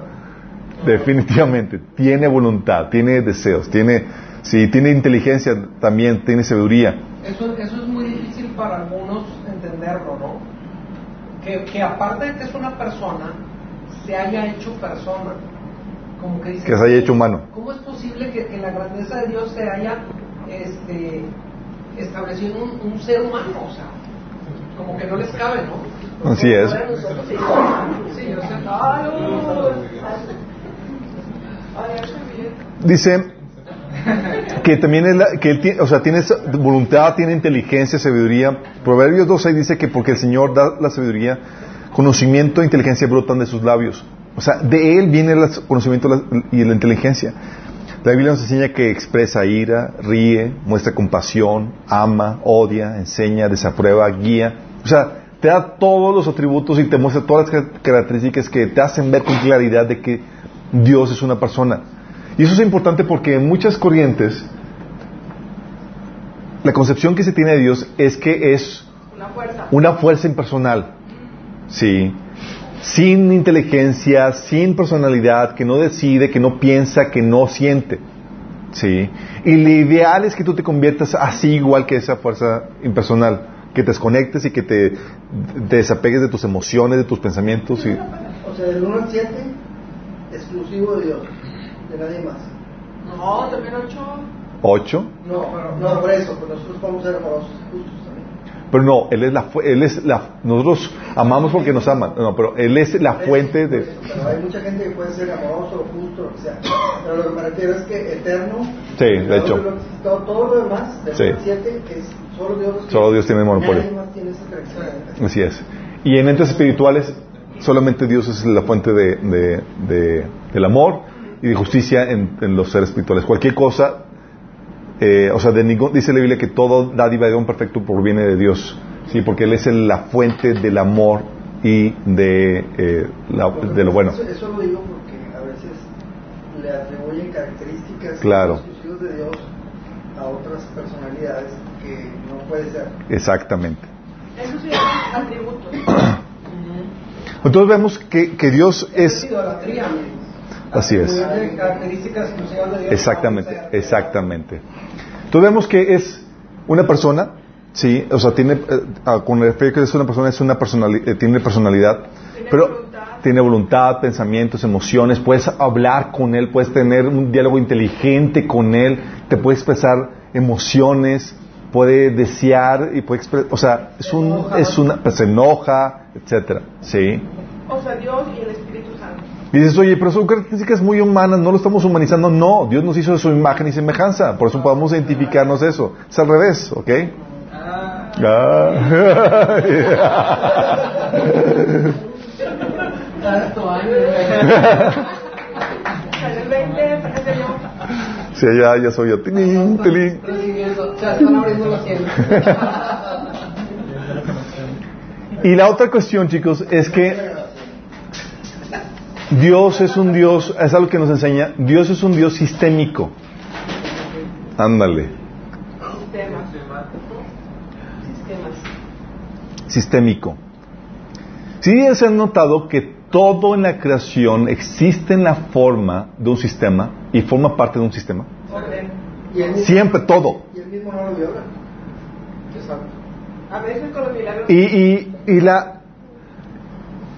Definitivamente. Tiene voluntad, tiene deseos, tiene, sí, tiene inteligencia también, tiene sabiduría. Eso, eso es muy difícil para algunos entenderlo, ¿no? Que, que aparte de que es una persona, se haya hecho persona. Como que, dice, que se haya hecho humano. ¿Cómo es posible que, que la grandeza de Dios se haya este, establecido un, un ser humano? O sea, como que no les cabe, ¿no? Así es. Sí, yo sé. Dice que también es la, que él tiene, o sea, tiene voluntad, tiene inteligencia, sabiduría. Proverbios 2.6 dice que porque el Señor da la sabiduría, conocimiento e inteligencia brotan de sus labios. O sea, de Él viene el conocimiento y la inteligencia. La Biblia nos enseña que expresa ira, ríe, muestra compasión, ama, odia, enseña, desaprueba, guía. O sea, te da todos los atributos y te muestra todas las características que te hacen ver con claridad de que Dios es una persona. Y eso es importante porque en muchas corrientes la concepción que se tiene de Dios es que es una fuerza, una fuerza impersonal. Sí. Sin inteligencia, sin personalidad, que no decide, que no piensa, que no siente. Sí. Y lo ideal es que tú te conviertas así igual que esa fuerza impersonal. Que te desconectes y que te, te desapegues de tus emociones, de tus pensamientos. Y... O sea, del 1 al 7, exclusivo de Dios, de nadie más. No, también 8. ¿Ocho? No, no, por eso, pues nosotros podemos ser amorosos y justos también. Pero no, él es la, él es la, nosotros amamos porque nos aman. No, pero él es la fuente de. Pero hay mucha gente que puede ser amoroso o justo, lo que sea. Pero lo que me refiero es que eterno. Sí, de hecho. Todo, todo lo demás, del Sí. 7, es solo Dios. Solo Dios tiene el monopolio. Nadie más tiene esa característica. Así es. Y en entes espirituales, solamente Dios es la fuente de, de- de- del amor y de justicia en, en los seres espirituales. Cualquier cosa, eh, o sea, de ningún, dice la Biblia que todo dádiva de un perfecto proviene de Dios. Sí, porque Él es el- la fuente del amor y de, eh, la- de lo bueno. Eso, eso lo digo porque a veces le atribuyen características Claro. exclusivas de Dios a otras personalidades que no puede ser. Exactamente. Eso se llama atributos. Entonces vemos que, que Dios es... Así es. Exactamente, exactamente. Entonces vemos que es una persona, sí, o sea, tiene, eh, ah, con el efecto que es una persona, es una personali- eh, tiene personalidad, Tiene pero voluntad. tiene voluntad, pensamientos, emociones, puedes hablar con él, puedes tener un diálogo inteligente con él, te puede expresar emociones, puede desear y puede expresar, o sea, es un, es una, pues, se enoja, etcétera, sí. O sea, Dios y el Espíritu Santo. Y dices, oye, pero son características muy humanas, no lo estamos humanizando. No, Dios nos hizo de su imagen y semejanza, por eso podemos identificarnos de eso. Es al revés, ¿ok? Ah. Año. Sale el 20, parece yo. Sí, ya, ya soy yo. Tilín, tilín. Y la otra cuestión, chicos, es que Dios es un Dios, es algo que nos enseña, Dios es un Dios sistémico. Ándale, sistémico. Sí, se han notado que todo en la creación existe en la forma de un sistema y forma parte de un sistema. Siempre, todo. y él mismo no lo viola. Exacto. A veces con los milagros. Y, y, y la...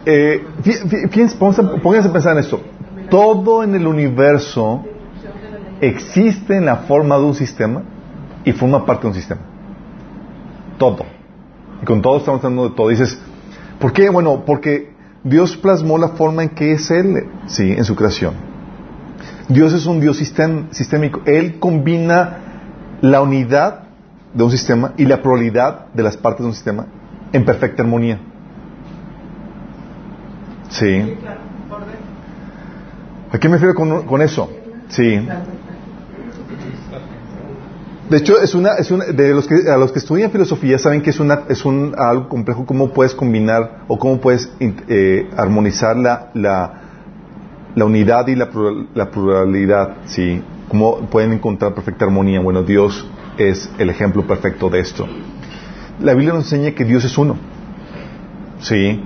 Eh, fí- fí- fíjense, pónganse, pónganse a pensar en esto. Todo en el universo existe en la forma de un sistema y forma parte de un sistema. Todo. Y con todo estamos hablando de todo. Dices, ¿por qué? Bueno, porque Dios plasmó la forma en que es Él, sí, en su creación. Dios es un Dios sistem- sistémico. Él combina la unidad de un sistema y la pluralidad de las partes de un sistema en perfecta armonía. Sí. ¿A qué me refiero con, con eso? Sí. De hecho, es una, es una, de los que, a los que estudian filosofía saben que es, una, es un, algo complejo cómo puedes combinar o cómo puedes eh, armonizar la, la, la, unidad y la, la pluralidad, ¿sí? Cómo pueden encontrar perfecta armonía. Bueno, Dios es el ejemplo perfecto de esto. La Biblia nos enseña que Dios es uno, ¿sí?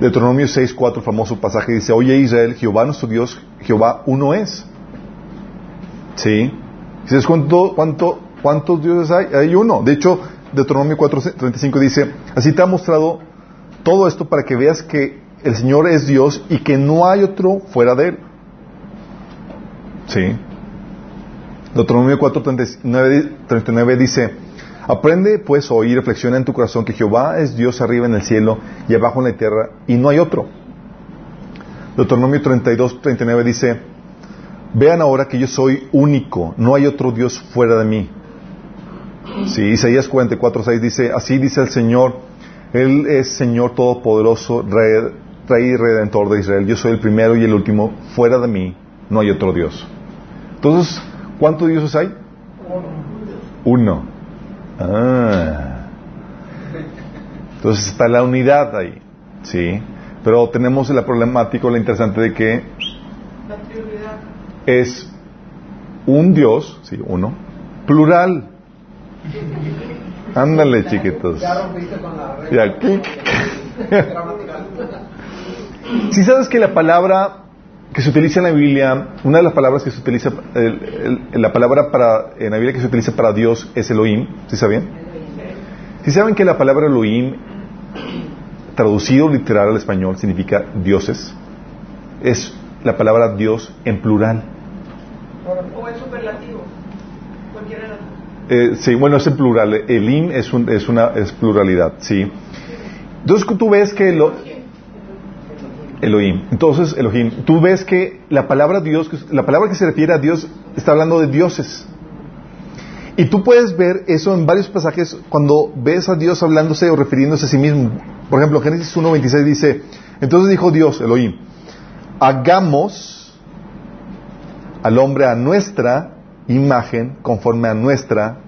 Deuteronomio 6, 4, famoso pasaje, dice, oye Israel, Jehová nuestro Dios, Jehová uno es. ¿Sí? ¿Sabes cuánto, cuánto, cuántos dioses hay? Hay uno. De hecho, Deuteronomio 4.35 dice, así te ha mostrado todo esto para que veas que el Señor es Dios y que no hay otro fuera de Él. ¿Sí? Deuteronomio 4.39 dice, aprende pues hoy y reflexiona en tu corazón que Jehová es Dios arriba en el cielo y abajo en la tierra y no hay otro. Deuteronomio 32.39 dice, Vean ahora que yo soy único, no hay otro Dios fuera de mí. Sí, Isaías 44.6 dice, así dice el Señor, Él es Señor Todopoderoso, Rey, Rey y Redentor de Israel, yo soy el primero y el último, fuera de mí no hay otro Dios. Entonces, ¿cuántos dioses hay? Uno. Ah. Entonces está la unidad ahí, ¿sí? Pero tenemos la problemática, la interesante de que es un Dios, sí, uno, plural. Ándale, chiquitos. Si sabes que la palabra que se utiliza en la Biblia, una de las palabras que se utiliza, la palabra para, en la Biblia que se utiliza para Dios es Elohim, ¿sí saben? Si saben que la palabra Elohim, traducido literal al español, significa dioses, es la palabra Dios en plural. O en superlativo. Cualquiera eh, sí, bueno, es en plural. Elim es, un, es una es pluralidad, sí. Entonces tú ves que lo, Elohim. Entonces, Elohim, tú ves que la palabra Dios, la palabra que se refiere a Dios está hablando de dioses. Y tú puedes ver eso en varios pasajes cuando ves a Dios hablándose o refiriéndose a sí mismo. Por ejemplo, Génesis 1.26 dice, entonces dijo Dios, Elohim, hagamos al hombre a nuestra imagen, conforme a nuestra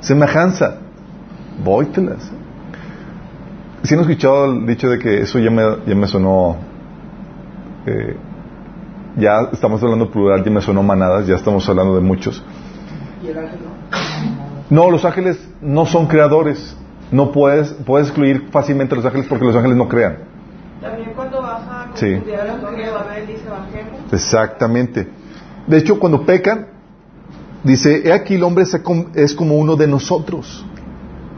semejanza. Vóytelas. Si han escuchado el dicho de que eso ya me, ya me sonó, eh, ya estamos hablando plural, ya me sonó manadas, ya estamos hablando de muchos. ¿Y el ángel no? No, los ángeles no son creadores. No puedes, puedes excluir fácilmente a los ángeles porque los ángeles no crean. También cuando vas a Sí. estudiar la Torre de Babel dice bajemos. Exactamente. De hecho, cuando pecan, dice, he aquí el hombre es como uno de nosotros.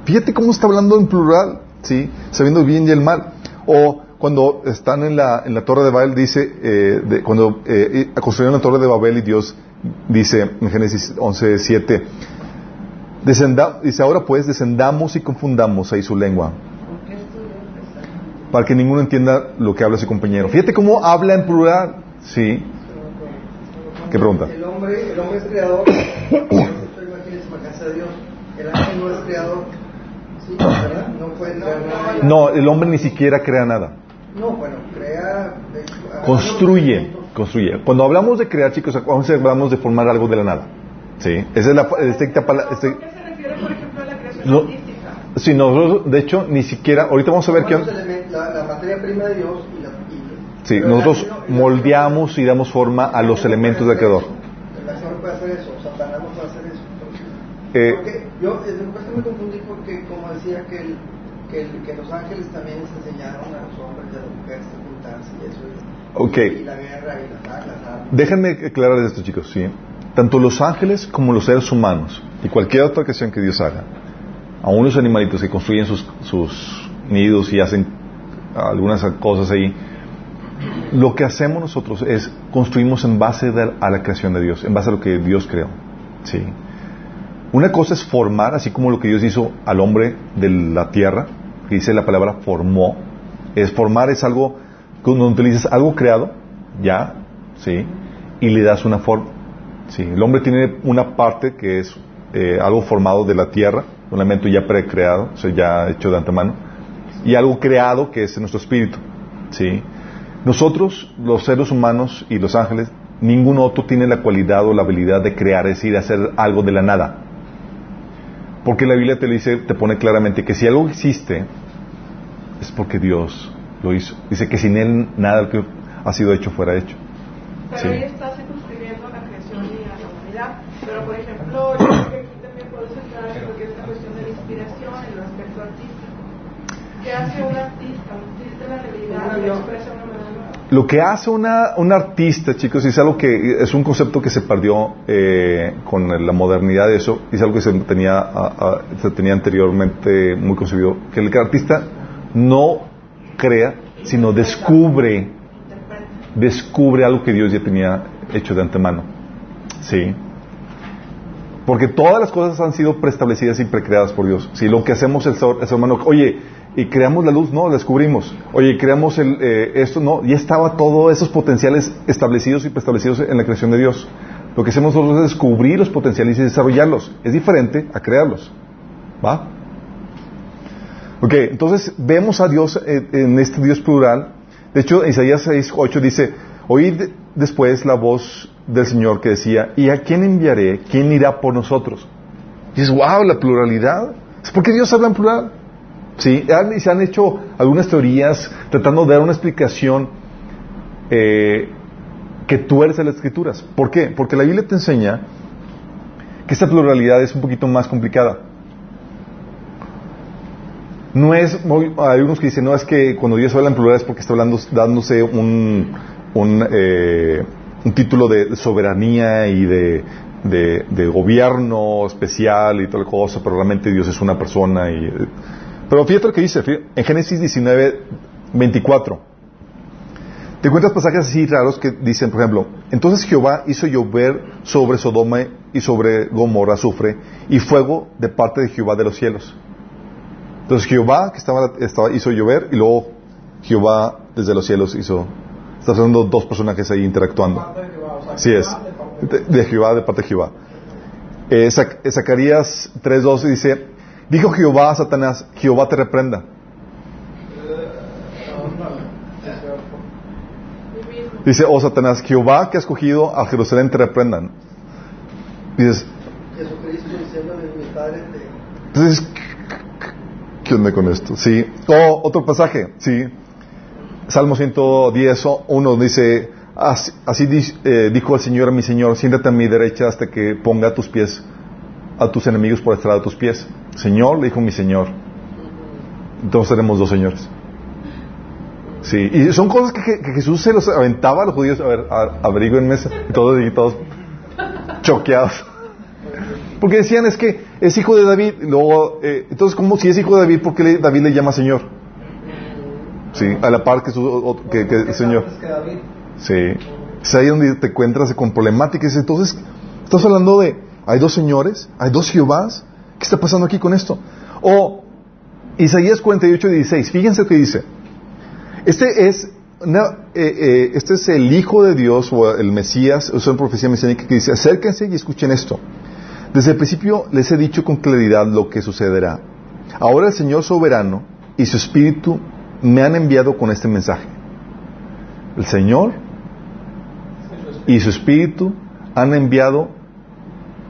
Fíjate cómo está hablando en plural, ¿sí? Sabiendo bien y el mal. O cuando están en la, en la torre de Babel, dice, eh, de- cuando eh, construyeron la torre de Babel y Dios dice en Génesis 11, 7, descenda- dice, ahora pues descendamos y confundamos ahí su lengua, para que ninguno entienda lo que habla su compañero. Fíjate cómo habla en plural, ¿sí? ¿Qué pregunta? El hombre, el hombre es creador. No, el hombre ni siquiera crea nada. No, bueno, crea. eh, Construye, construye. Cuando hablamos de crear, chicos, hablamos de formar algo de la nada. ¿Sí? Esa es la estricta palabra. ¿A qué se refiere, por ejemplo, a la creación No. artística? Sí, nosotros, de hecho, ni siquiera, ahorita vamos a ver qué... Los elementos, la, la materia prima de Dios y la. y- Sí, nosotros no- moldeamos y damos forma a los elementos del creador. El no puede hacer eso, Satanás no puede hacer eso. Eh, Porque yo, después que me confundí porque, como decía, que, el, que, que los ángeles también les enseñaron a los hombres y a las mujeres a juntarse y eso. y- Ok. Y la guerra y las armas. las armas. Déjenme aclarar esto, chicos, ¿sí? Tanto los ángeles como los seres humanos y cualquier otra creación que Dios haga, aún los animalitos que construyen sus, sus nidos y hacen algunas cosas ahí, lo que hacemos nosotros es construimos en base de- a la creación de Dios, en base a lo que Dios creó. ¿sí? Una cosa es formar, así como lo que Dios hizo al hombre de la tierra, que dice la palabra formó. Es formar es algo, cuando utilizas algo creado, ya, ¿sí? Y le das una forma. ¿sí? El hombre tiene una parte que es eh, algo formado de la tierra, un elemento ya precreado, o sea, ya hecho de antemano, y algo creado que es nuestro espíritu, ¿sí? Nosotros, los seres humanos y los ángeles, ningún otro tiene la cualidad o la habilidad de crear, es decir, hacer algo de la nada. Porque la Biblia te dice, te pone claramente que si algo existe, es porque Dios lo hizo. Dice que sin Él nada que ha sido hecho fuera hecho. Pero sí. ahí está circunscribiendo la creación y la humanidad. Pero, por ejemplo, yo creo que aquí también puedes entrar en lo que es la cuestión de la inspiración, en el aspecto artístico. ¿Qué hace un artista? Un artista en la realidad expresa lo que hace una, un artista, chicos, es algo que es un concepto que se perdió eh, con la modernidad de eso, es algo que se tenía, a, se tenía anteriormente muy concebido, que el artista no crea, sino descubre, descubre algo que Dios ya tenía hecho de antemano. Sí. Porque todas las cosas han sido preestablecidas y precreadas por Dios. Si lo que hacemos el ser, humano, oye, y creamos la luz, no, la descubrimos. Oye, creamos eh, esto, no, ya estaba todos esos potenciales establecidos y preestablecidos en la creación de Dios. Lo que hacemos nosotros es descubrir los potenciales y desarrollarlos. Es diferente a crearlos. ¿Va? Ok, entonces vemos a Dios eh, en este Dios plural. De hecho, Isaías 6, 8 dice, oíd después la voz del Señor que decía, ¿y a quién enviaré? ¿Quién irá por nosotros? Y dices, wow, la pluralidad. ¿Es porque Dios habla en plural? Sí, y se han hecho algunas teorías tratando de dar una explicación eh, que tuerce las escrituras. ¿Por qué? Porque la Biblia te enseña que esta pluralidad es un poquito más complicada. No es, hay unos que dicen, no, es que cuando Dios habla en plural es porque está hablando, dándose un, un, eh, un título de soberanía y de, de, gobierno especial y tal cosa, pero realmente Dios es una persona y... Pero fíjate lo que dice en Génesis 19, 24. Te encuentras pasajes así raros que dicen, por ejemplo, entonces Jehová hizo llover sobre Sodoma y sobre Gomorra azufre y fuego de parte de Jehová de los cielos. Entonces Jehová que estaba, estaba hizo llover y luego Jehová desde los cielos hizo. Está haciendo dos personajes ahí interactuando. Sí es. De, de Jehová, de parte de Jehová. Eh, Zacarías 3.12 dice, dijo Jehová a Satanás, Jehová te reprenda. Dice, oh Satanás, Jehová que ha escogido a Jerusalén te reprendan. Dices, entonces, ¿qué onda con esto? Sí. O otro pasaje, sí. Salmo 110, 1 dice, así, eh, dijo el Señor a mi Señor, siéntate a mi derecha hasta que ponga a tus pies, a tus enemigos por estrada de tus pies. Señor, le dijo mi Señor. Entonces tenemos dos señores. Sí, y son cosas que, Jesús se los aventaba a los judíos, a ver, averigüenme, y todos, y todos choqueados. Porque decían, es que es hijo de David, luego, eh, entonces, como si es hijo de David, ¿por qué David le llama Señor? Sí, a la par que, el Señor. Sí, es ahí donde te encuentras con problemáticas. Entonces, estás hablando de, hay dos señores, hay dos Jehovás, ¿qué está pasando aquí con esto? O Isaías 48, 16, fíjense que dice, este es, una, eh, eh, este es el Hijo de Dios o el Mesías, es una profecía mesiánica que dice, acérquense y escuchen esto. Desde el principio les he dicho con claridad lo que sucederá. Ahora el Señor soberano y su Espíritu me han enviado con este mensaje. El Señor y su Espíritu han enviado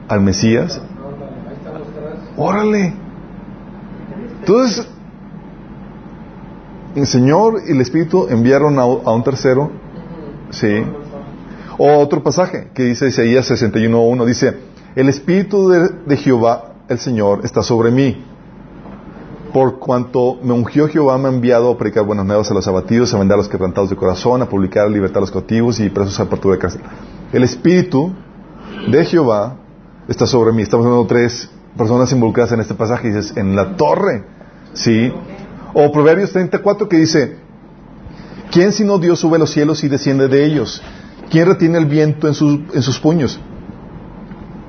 al Mesías. Órale. Entonces, el Señor y el Espíritu enviaron a, un tercero. Sí. O otro pasaje que dice Isaías 61.1, dice, el Espíritu de, de, Jehová, el Señor, está sobre mí. Por cuanto me ungió Jehová, me ha enviado a predicar buenas nuevas a los abatidos, a vender a los quebrantados de corazón, a publicar libertad a los cautivos y presos a apertura de cárcel. El Espíritu de Jehová está sobre mí. Estamos hablando de tres personas involucradas en este pasaje. Dices, en la torre. ¿Sí? O Proverbios 34 que dice, ¿quién sino Dios sube a los cielos y desciende de ellos? ¿Quién retiene el viento en sus, en sus puños?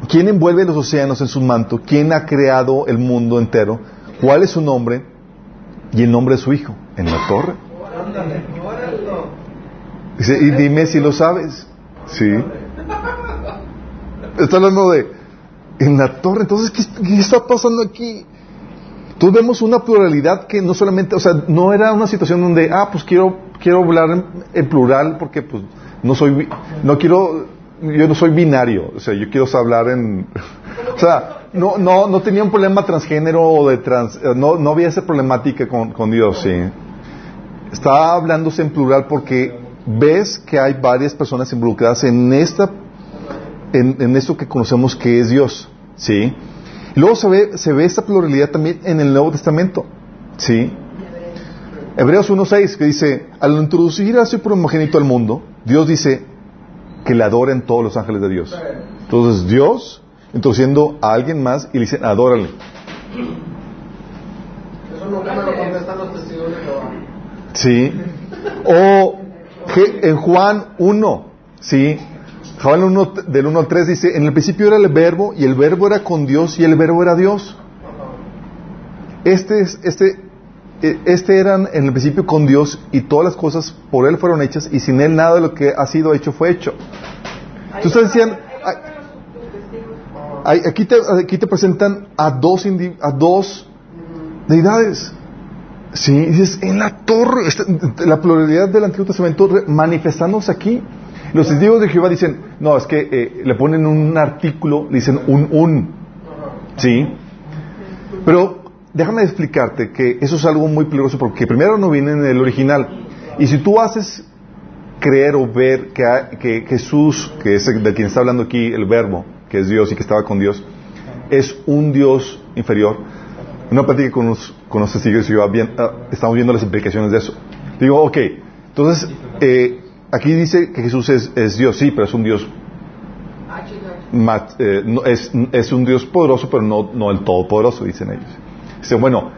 ¿Quién envuelve los océanos en su manto? ¿Quién ha creado el mundo entero? ¿Cuál es su nombre? Y el nombre de su hijo. En la torre. Dice, y dime si lo sabes. Sí. Está hablando de en la torre. Entonces, ¿qué, está pasando aquí? Entonces vemos una pluralidad que no solamente, o sea, no era una situación donde, ah, pues quiero quiero hablar en, en plural porque pues no soy, no quiero, yo no soy binario, o sea, yo quiero hablar en, o sea, no, no, no tenía un problema transgénero o de trans, eh, no, no había esa problemática con, con Dios, sí. Estaba hablándose en plural porque ves que hay varias personas involucradas en esta, en, en esto que conocemos que es Dios, sí. Y luego se ve, se ve esta pluralidad también en el Nuevo Testamento, sí. Hebreos 1.6 que dice, al introducir a su primogénito al mundo, Dios dice que le adoren todos los ángeles de Dios. Entonces Dios introduciendo a alguien más y le dicen, adórale. Eso nunca me lo contestan los testigos de Jehová. Sí. O en Juan 1, sí. Juan 1 del 1 al 3 dice, en el principio era el verbo y el verbo era con Dios y el verbo era Dios. Este es, este, eh, este eran en el principio con Dios y todas las cosas por él fueron hechas y sin él nada de lo que ha sido hecho fue hecho. Entonces decían, aquí, te, presentan a dos, indi- a dos deidades. Sí, dices, en la torre, la pluralidad del Antiguo Testamento manifestándose aquí. Los testigos de Jehová dicen, no, es que eh, le ponen un artículo, le dicen un un. Sí. Pero déjame explicarte que eso es algo muy peligroso porque primero no viene en el original. Y si tú haces creer o ver que, que Jesús, que es de quien está hablando aquí el verbo, que es Dios y que estaba con Dios, es un Dios inferior. Una plática con los, con los testigos de Jehová, bien, ah, estamos viendo las implicaciones de eso. Digo, ok, entonces, eh, aquí dice que Jesús es, Dios, sí, pero es un Dios Ah, eh, no, es, es un Dios poderoso, pero no, no el todopoderoso, dicen ellos. Dice, bueno,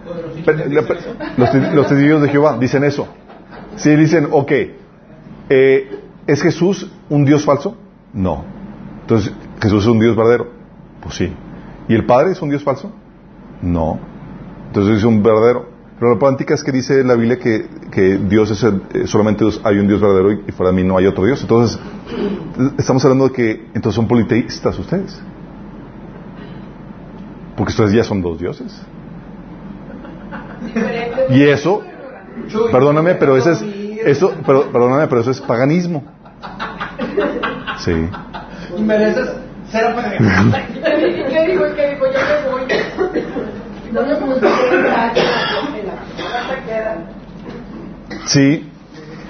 los testigos de Jehová dicen eso. Sí, dicen, ok, eh, ¿es Jesús un Dios falso? No. Entonces, ¿Jesús es un Dios verdadero? Pues sí. ¿Y el Padre es un Dios falso? No. Entonces es un verdadero. Pero la práctica es que dice la Biblia que, que Dios es eh, solamente Dios- hay un Dios verdadero y, fuera de mí no hay otro Dios. Entonces, estamos hablando de que entonces son politeístas ustedes. Porque ustedes ya son dos dioses. Y eso, perdóname, pero eso es, eso, pero, perdóname, pero eso es paganismo. Sí. Mereces ser apedreado. ¿Qué dijo? ¿Qué dijo? Yo me voy. No me gusta que la casa queda. Sí.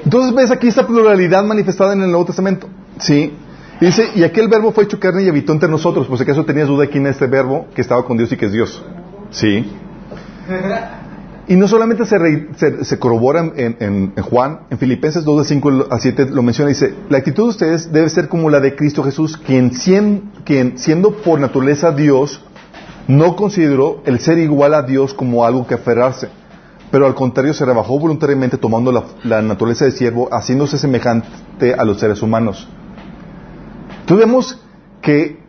Entonces ves aquí esta pluralidad manifestada en el Nuevo Testamento. Sí. Y dice, y aquel verbo fue hecho carne y habitó entre nosotros. Por si acaso tenías duda de quién es este verbo que estaba con Dios y que es Dios. Sí. Y no solamente se, re- se, corrobora en, Juan, en Filipenses 2, de 5 a 7 lo menciona, dice, la actitud de ustedes debe ser como la de Cristo Jesús, quien, quien siendo por naturaleza Dios, no consideró el ser igual a Dios como algo que aferrarse, pero al contrario se rebajó voluntariamente tomando la, naturaleza de siervo, haciéndose semejante a los seres humanos. Entonces vemos que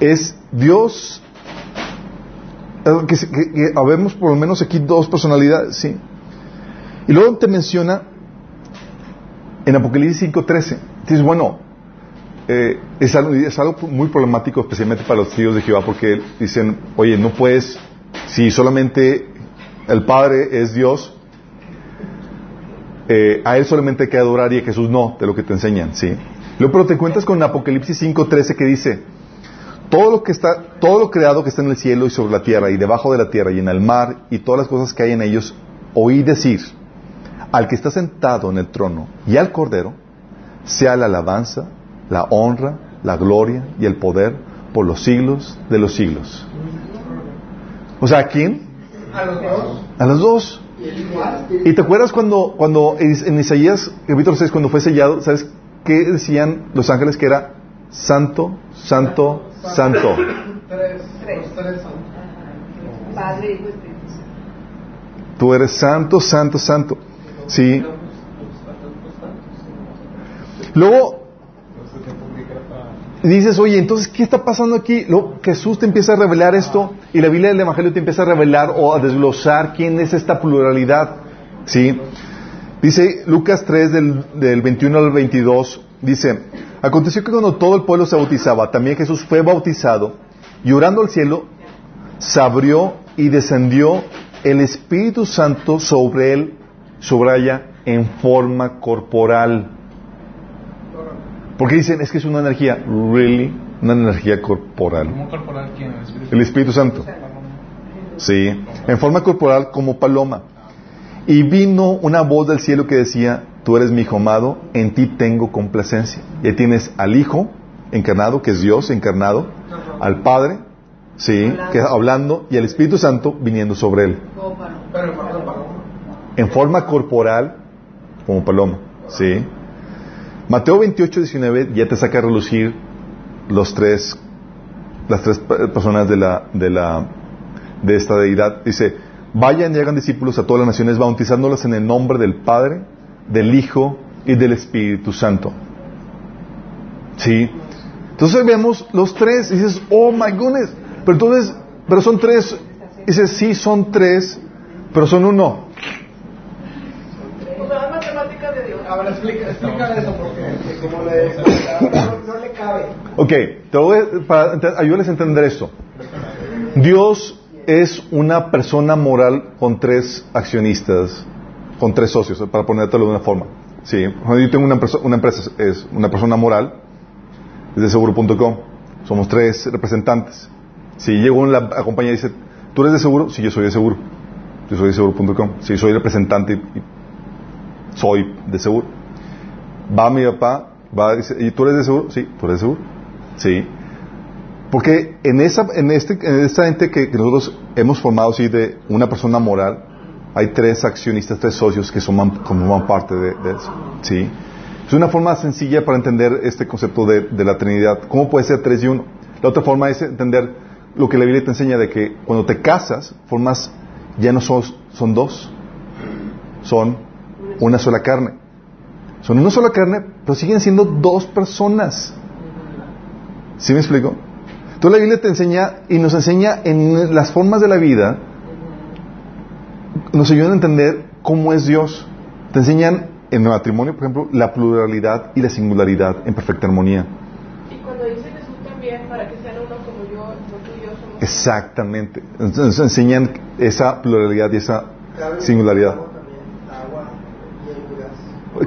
es Dios que, que- habemos por lo menos aquí dos personalidades, sí. Y luego te menciona en Apocalipsis 5.13, dices, bueno, eh, es, algo, muy problemático especialmente para los tíos de Jehová porque dicen, oye, no puedes, si solamente el Padre es Dios, eh, a Él solamente hay que adorar y a Jesús no, de lo que te enseñan, ¿sí? Luego, pero te encuentras con Apocalipsis 5.13 que dice, todo lo que está, todo lo creado que está en el cielo y sobre la tierra y debajo de la tierra y en el mar y todas las cosas que hay en ellos, oí decir al que está sentado en el trono y al cordero, sea la alabanza, la honra, la gloria y el poder por los siglos de los siglos. O sea, ¿a quién? A los dos. A los dos. Y el igual. ¿Y te acuerdas cuando, cuando en Isaías, capítulo 6, cuando fue sellado, ¿sabes qué decían los ángeles que era santo, santo, santo? Tres. Tres. Los tres son. Padre, hijo y espíritu. Tú eres santo, santo, santo. Sí. Luego dices, oye, entonces, ¿qué está pasando aquí? Luego Jesús te empieza a revelar esto y la Biblia del Evangelio te empieza a revelar o a desglosar quién es esta pluralidad. ¿Sí? Dice Lucas 3 del, del 21 al 22, dice, aconteció que cuando todo el pueblo se bautizaba, también Jesús fue bautizado y orando al cielo, se abrió y descendió el Espíritu Santo sobre él, subraya, en forma corporal. Porque dicen, es que es una energía, really, una energía corporal. ¿Cómo corporal quién? ¿El Espíritu? El Espíritu Santo. Sí, en forma corporal como paloma. Y vino una voz del cielo que decía, tú eres mi hijo amado, en ti tengo complacencia. Y ahí tienes al Hijo encarnado, que es Dios encarnado, al Padre, sí, que hablando, y al Espíritu Santo viniendo sobre él. En forma corporal como paloma, sí. Mateo 28, 19 ya te saca a relucir los tres, las tres personas de la, de la, de esta deidad. Dice, vayan y hagan discípulos a todas las naciones, bautizándolas en el nombre del Padre, del Hijo y del Espíritu Santo. Sí. Entonces vemos los tres y dices, oh my goodness. Pero entonces, pero son tres. Dices, sí, son tres, pero son uno. O sea, es matemática de Dios. Ahora explica, explica eso porque como le, no, no le cabe. Ok, te voy a- para ayúdales a entender esto. Dios es una persona moral con tres accionistas, con tres socios, para ponértelo de una forma. Sí, yo tengo una, una empresa, es una persona moral, es de seguro.com. Somos tres representantes. Si llego en la, compañía y dice, ¿tú eres de seguro? Sí, yo soy de seguro. Yo soy de seguro.com. Sí, soy representante y, soy de seguro. Va mi papá, va, dice, ¿y tú eres de seguro? Sí, tú eres de seguro. Sí. Porque en esa, en este, en esta ente que, nosotros hemos formado así de una persona moral, hay tres accionistas, tres socios que forman, parte de, de eso. Sí. Es una forma sencilla para entender este concepto de, la Trinidad. ¿Cómo puede ser tres y uno? La otra forma es entender lo que la Biblia te enseña de que cuando te casas, formas, ya no son, son dos, son una sola carne. Son una sola carne, pero siguen siendo dos personas. ¿Sí me explico? Entonces la Biblia te enseña y nos enseña en las formas de la vida, nos ayudan a entender cómo es Dios. Te enseñan en el matrimonio, por ejemplo, la pluralidad y la singularidad en perfecta armonía. Y cuando dice Jesús también, para que sean uno como yo, como tú y yo somos. Exactamente. Entonces nos enseñan esa pluralidad y esa Cabe singularidad.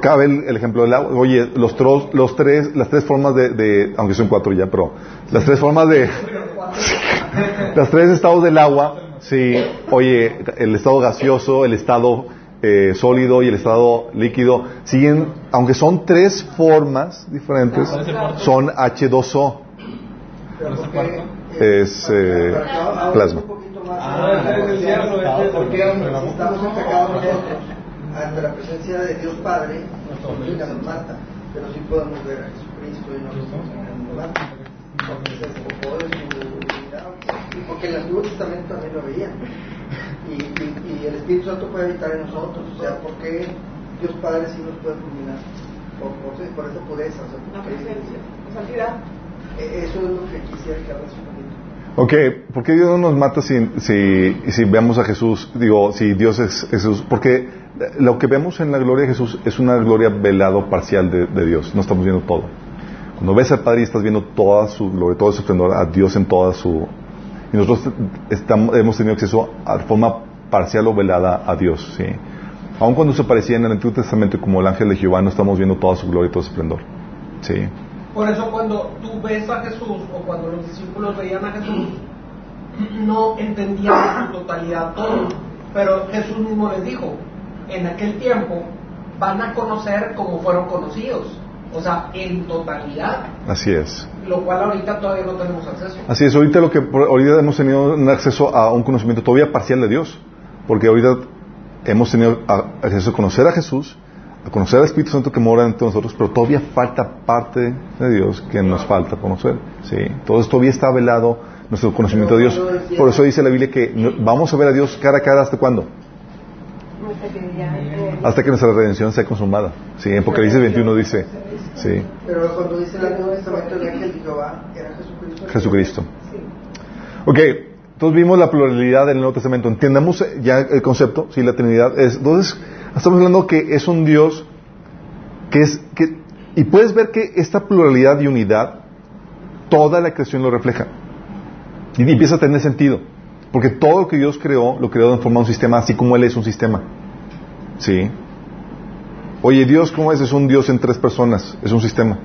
Cabe el, el ejemplo del agua. Oye, los, tros- los tres, las tres formas de, de- aunque son cuatro ya, pero las tres formas de, las tres estados del agua, sí, oye, el estado gaseoso, el estado eh, sólido y el estado líquido, siguen, aunque son tres formas diferentes, son H2O, Pero ¿No se porque, cuarto? eh, es eh, plasma. Ah, ante la presencia de Dios Padre, nos mata, pero sí podemos ver a Jesucristo y no nos porque en el Antiguo Testamento también lo veían. Y, y, y el Espíritu Santo puede habitar en nosotros. O sea, ¿por qué Dios Padre sí nos puede culminar? Por, por, por esa pureza. O sea, La presencia, la santidad. eh, Eso es lo que quisiera que hables un poquito. Ok, ¿por qué Dios no nos mata si, si, si vemos a Jesús? Digo, si Dios es Jesús. Porque lo que vemos en la gloria de Jesús es una gloria velado parcial de, de Dios. No estamos viendo todo. Cuando ves al Padre y estás viendo toda su gloria, todo su esplendor, a Dios en toda su... Y nosotros estamos, hemos tenido acceso a forma parcial o velada a Dios, ¿sí? Aun cuando se parecía en el Antiguo Testamento como el ángel de Jehová, no estamos viendo toda su gloria y todo su esplendor, ¿sí? Por eso cuando tú ves a Jesús o cuando los discípulos veían a Jesús, no entendían en su totalidad todo. Pero Jesús mismo les dijo, en aquel tiempo van a conocer como fueron conocidos. O sea, en totalidad, Así es. lo cual ahorita todavía no tenemos acceso. Así es, ahorita lo que por- ahorita hemos tenido un acceso a un conocimiento todavía parcial de Dios, porque ahorita hemos tenido acceso a conocer a Jesús, a conocer al Espíritu Santo que mora entre nosotros, pero todavía falta parte de Dios que nos falta conocer. Sí, entonces todavía está velado nuestro conocimiento de Dios. Por eso dice la Biblia que vamos a ver a Dios cara a cara hasta cuándo? Hasta que eh, Hasta que nuestra redención sea consumada. Sí, en Apocalipsis 21 dice, sí, Pero cuando dice el Antiguo Testamento el ángel de Jehová, era Jesucristo. Jesucristo. sí. Ok, entonces vimos la pluralidad del Nuevo Testamento. Entendamos ya el concepto, sí, la Trinidad. Es, entonces, estamos hablando que es un Dios que es... Que, y puedes ver que esta pluralidad y unidad, toda la creación lo refleja. Y, y empieza a tener sentido. Porque todo lo que Dios creó, lo creó en forma de un sistema, así como Él es un sistema. ¿Sí? Oye, Dios, ¿cómo es? Es un Dios en tres personas, es un sistema.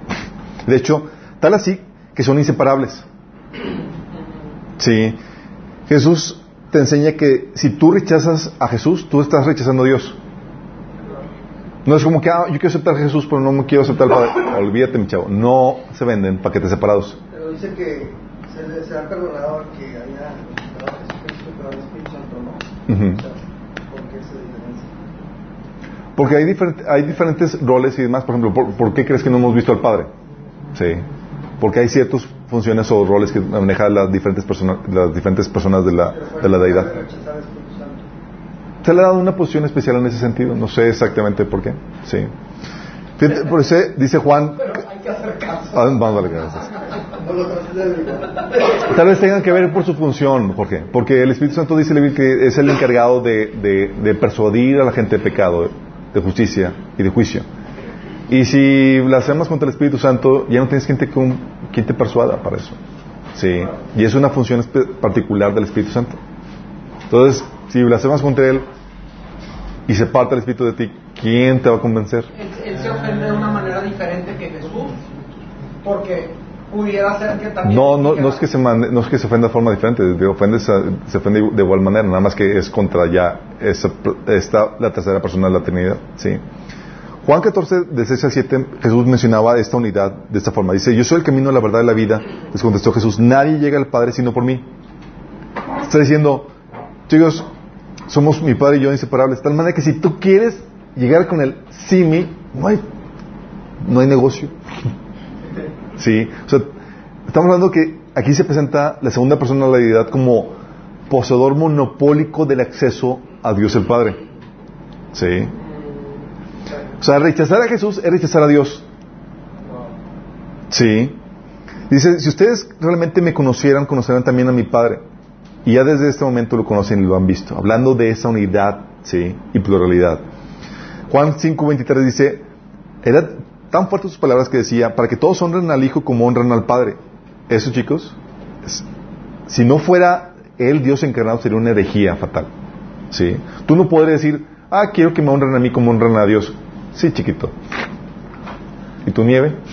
De hecho, tal así que son inseparables. Sí. Jesús te enseña que si tú rechazas a Jesús, tú estás rechazando a Dios. No es como que, ah, yo quiero aceptar a Jesús, pero no me quiero aceptar al Padre. Olvídate, mi chavo. No se venden paquetes separados. Pero dice que se ha perdonado que haya aceptado a Jesucristo, pero al Espíritu Santo no. Ujú. O sea, ¿por qué esa diferencia? Porque hay, diferent- hay diferentes roles y demás. Por ejemplo, ¿por, por qué crees que no hemos visto al Padre? Sí. Porque hay ciertas funciones o roles que manejan las diferentes, personas las diferentes personas de la, de la deidad. Se le ha dado una posición especial en ese sentido. No sé exactamente por qué. Sí. Fíjate, Por eso dice Juan. Pero hay que hacer caso. Ah, vamos a gracias. Tal vez tengan que ver por su función, Jorge. Porque el Espíritu Santo dice que es el encargado de, de- de persuadir a la gente de pecado, de justicia y de juicio. Y si blasfemas contra el Espíritu Santo, ya no tienes quien te, quien te persuada para eso. Sí. Y es una función particular del Espíritu Santo. Entonces, si blasfemas contra Él y se parte el Espíritu de ti, ¿quién te va a convencer? Él, se ofende de una manera diferente que Jesús. Pudiera ser que también. No, no, no es que se mande- no es que se ofenda de forma diferente, de- ofende, se ofende de igual manera, nada más que es contra ya esa, esta, la tercera persona de la Trinidad, sí. Juan 14, de 6 al 7, Jesús mencionaba esta unidad de esta forma. Dice, yo soy el camino, la verdad y la vida. Les contestó Jesús, nadie llega al Padre sino por mí. Está diciendo, chicos, somos mi Padre y yo inseparables. De tal manera que si tú quieres llegar con el simi, no hay, no hay negocio. Sí, o sea, estamos hablando que aquí se presenta la segunda persona de la deidad como poseedor monopólico del acceso a Dios el Padre. Sí. O sea, rechazar a Jesús es rechazar a Dios. Sí. Dice, si ustedes realmente me conocieran, conocerán también a mi Padre. Y ya desde este momento lo conocen y lo han visto. Hablando de esa unidad, sí, y pluralidad. Juan 5:23 dice, era tan fuertes sus palabras que decía, para que todos honren al Hijo como honran al Padre. Eso, chicos, si no fuera Él Dios encarnado, sería una herejía fatal. ¿Sí? Tú no podrías decir, ah, quiero que me honren a mí como honran a Dios. Sí, chiquito. ¿Y tu nieve?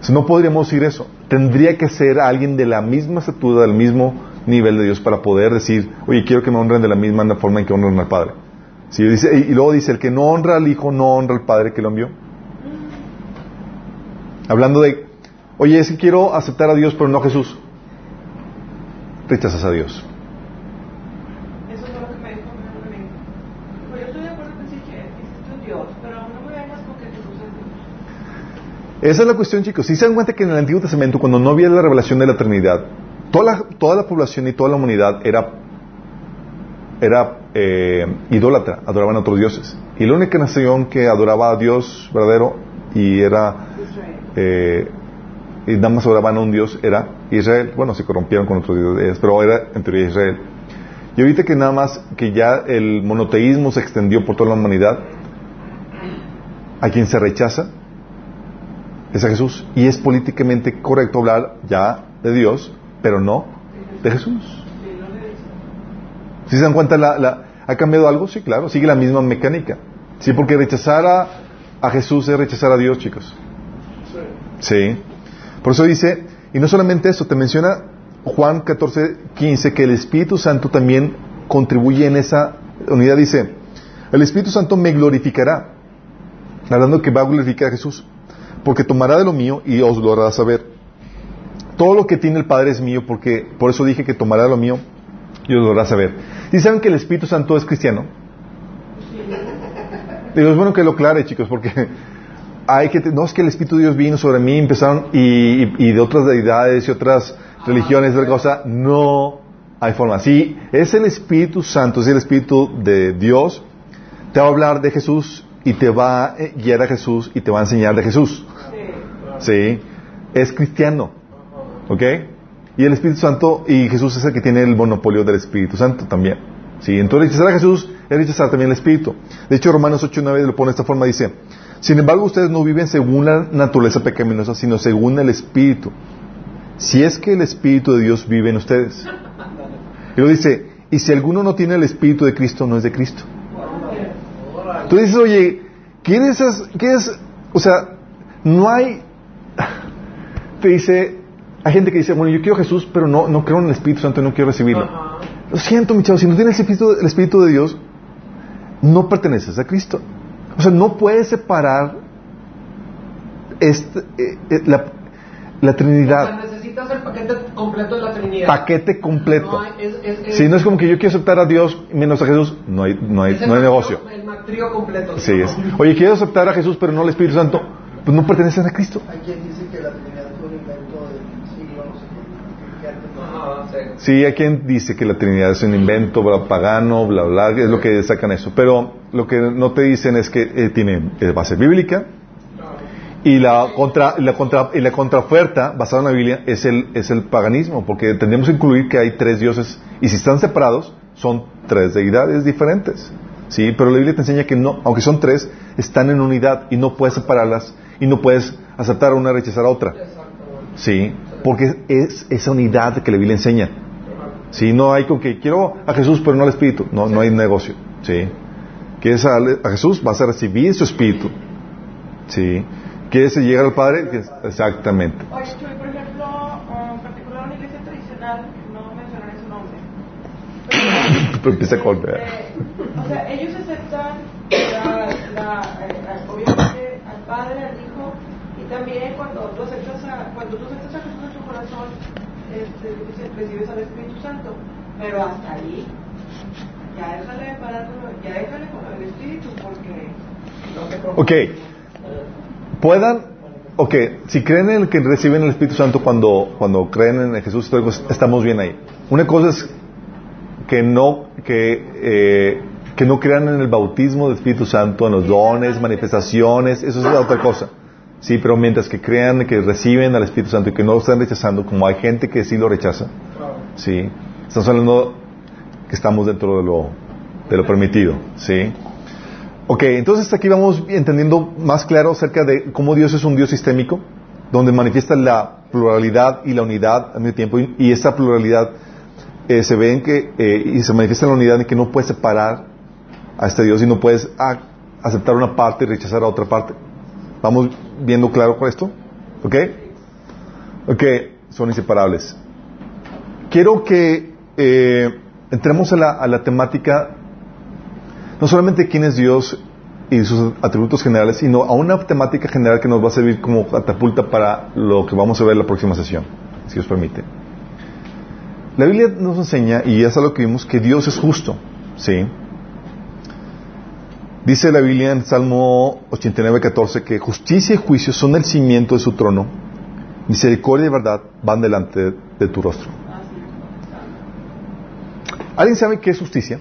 Si no podríamos decir eso. Tendría que ser alguien de la misma estatura, del mismo nivel de Dios para poder decir, oye, quiero que me honren de la misma forma en que honran al Padre. Sí, dice, y luego dice, el que no honra al Hijo no honra al Padre que lo envió. Hablando de, oye, es que quiero aceptar a Dios pero no a Jesús. Rechazas a Dios. Eso fue lo que me dijo mi hermano domingo. Pues yo estoy de acuerdo que sí que existe un Dios, pero no me vengas con que Jesús es Dios. Esa es la cuestión, chicos. Si se dan cuenta que en el Antiguo Testamento, cuando no había la revelación de la Trinidad, toda la, toda la población y toda la humanidad era, era eh, idólatra, adoraban a otros dioses. Y la única nación que adoraba a Dios verdadero y era eh, y nada más adoraban a un Dios era Israel. Bueno, se corrompieron con otros dioses, pero era en teoría Israel. Y ahorita que nada más que ya el monoteísmo se extendió por toda la humanidad, a quien se rechaza es a Jesús. Y es políticamente correcto hablar ya de Dios, pero no de Jesús. ¿Sí se dan cuenta? La, la- ¿Ha cambiado algo? Sí, claro. Sigue la misma mecánica. Sí, porque rechazar a, Jesús es rechazar a Dios, chicos. Sí. Por eso dice, y no solamente eso, te menciona Juan 14, 15, que el Espíritu Santo también contribuye en esa unidad. Dice, el Espíritu Santo me glorificará. Hablando que va a glorificar a Jesús. Porque tomará de lo mío y os lo hará saber. Todo lo que tiene el Padre es mío, porque por eso dije que tomará de lo mío y os lo hará saber. ¿Y saben que el Espíritu Santo es cristiano? Digo, es bueno que lo aclare, chicos, porque hay que, no es que el Espíritu de Dios vino sobre mí, empezaron, y, y- y de otras deidades y otras religiones, otra cosa, no hay forma. Si es el Espíritu Santo, es el Espíritu de Dios, te va a hablar de Jesús y te va a guiar a Jesús y te va a enseñar de Jesús. Sí, es cristiano, ¿ok? Y el Espíritu Santo, y Jesús es el que tiene el monopolio del Espíritu Santo también. Sí, entonces rechazar a Jesús es rechazar también el Espíritu. De hecho, Romanos 8 9 lo pone de esta forma, dice, sin embargo ustedes no viven según la naturaleza pecaminosa, sino según el Espíritu. Si es que el Espíritu de Dios vive en ustedes. Y lo dice, y si alguno no tiene el Espíritu de Cristo, no es de Cristo. Tú dices, oye, ¿quieres, ¿quieres, o sea, no hay, te dice, hay gente que dice, bueno, yo quiero Jesús, pero no, no creo en el Espíritu Santo y no quiero recibirlo. Lo siento, mi chavo, si no tienes el Espíritu, el Espíritu de Dios, no perteneces a Cristo. O sea, no puedes separar este, eh, eh, la, la, Trinidad. O sea, necesitas el paquete completo de la Trinidad. Paquete completo. No es, es, si no es como que yo quiero aceptar a Dios menos a Jesús, no hay, no hay, no hay negocio. El matrío completo. Sí, es. Oye, quiero aceptar a Jesús, pero no al Espíritu Santo, pues no perteneces a Cristo. Hay quien dice que la Trinidad fue un invento del siglo, no sé qué. Sí, hay quien dice que la Trinidad es un invento pagano, bla, bla, es lo que sacan eso. Pero lo que no te dicen es que eh, tiene base bíblica, y la, contra, la, contra, y la contraoferta basada en la Biblia es el, es el paganismo, porque tendríamos que incluir que hay tres dioses, y si están separados, son tres deidades diferentes. ¿sí? Pero la Biblia te enseña que no, aunque son tres, están en unidad y no puedes separarlas y no puedes aceptar a una rechazar a otra. ¿Sí? Porque es esa unidad que la Biblia enseña. ¿Sí? No hay con que quiero a Jesús pero no al Espíritu. No, no hay negocio. ¿Sí? Quieres a, a Jesús, vas a recibir su Espíritu. ¿Sí? ¿Quieres llegar al Padre? Exactamente. Oye, Chuy, por ejemplo, en particular una iglesia tradicional, no mencionaré su nombre. Pero empieza con... Este, o sea, ellos aceptan la, la, eh, obviamente al Padre, al Hijo, también cuando tú aceptas a, cuando tú aceptas a Jesús en tu corazón, este, recibes al Espíritu Santo. Pero hasta ahí, ya déjale parar, ya déjale con el Espíritu, porque... Ok puedan, ok, si creen en el que reciben el Espíritu Santo cuando, cuando creen en Jesús, estamos bien ahí. Una cosa es que no, que, eh, que no crean en el bautismo del Espíritu Santo, en los dones, manifestaciones, eso es otra cosa. Sí, pero mientras que crean que reciben al Espíritu Santo y que no lo están rechazando, como hay gente que sí lo rechaza, sí, estamos hablando que estamos dentro de lo, de lo permitido, sí. Ok, entonces aquí vamos entendiendo más claro acerca de cómo Dios es un Dios sistémico, donde manifiesta la pluralidad y la unidad al mismo tiempo, y, esa pluralidad eh, se ve en que, eh, y se manifiesta en la unidad en que no puedes separar a este Dios y no puedes aceptar una parte y rechazar a otra parte. ¿Vamos viendo claro esto? ¿Ok? Ok, son inseparables. Quiero que eh, entremos a la, a la temática no solamente quién es Dios y sus atributos generales, sino a una temática general que nos va a servir como catapulta para lo que vamos a ver en la próxima sesión, si os permite. La Biblia nos enseña, y es algo que vimos, que Dios es justo, ¿sí? Dice la Biblia en Salmo 89, 14 que justicia y juicio son el cimiento de su trono, misericordia y verdad van delante de tu rostro. ¿Alguien sabe qué es justicia?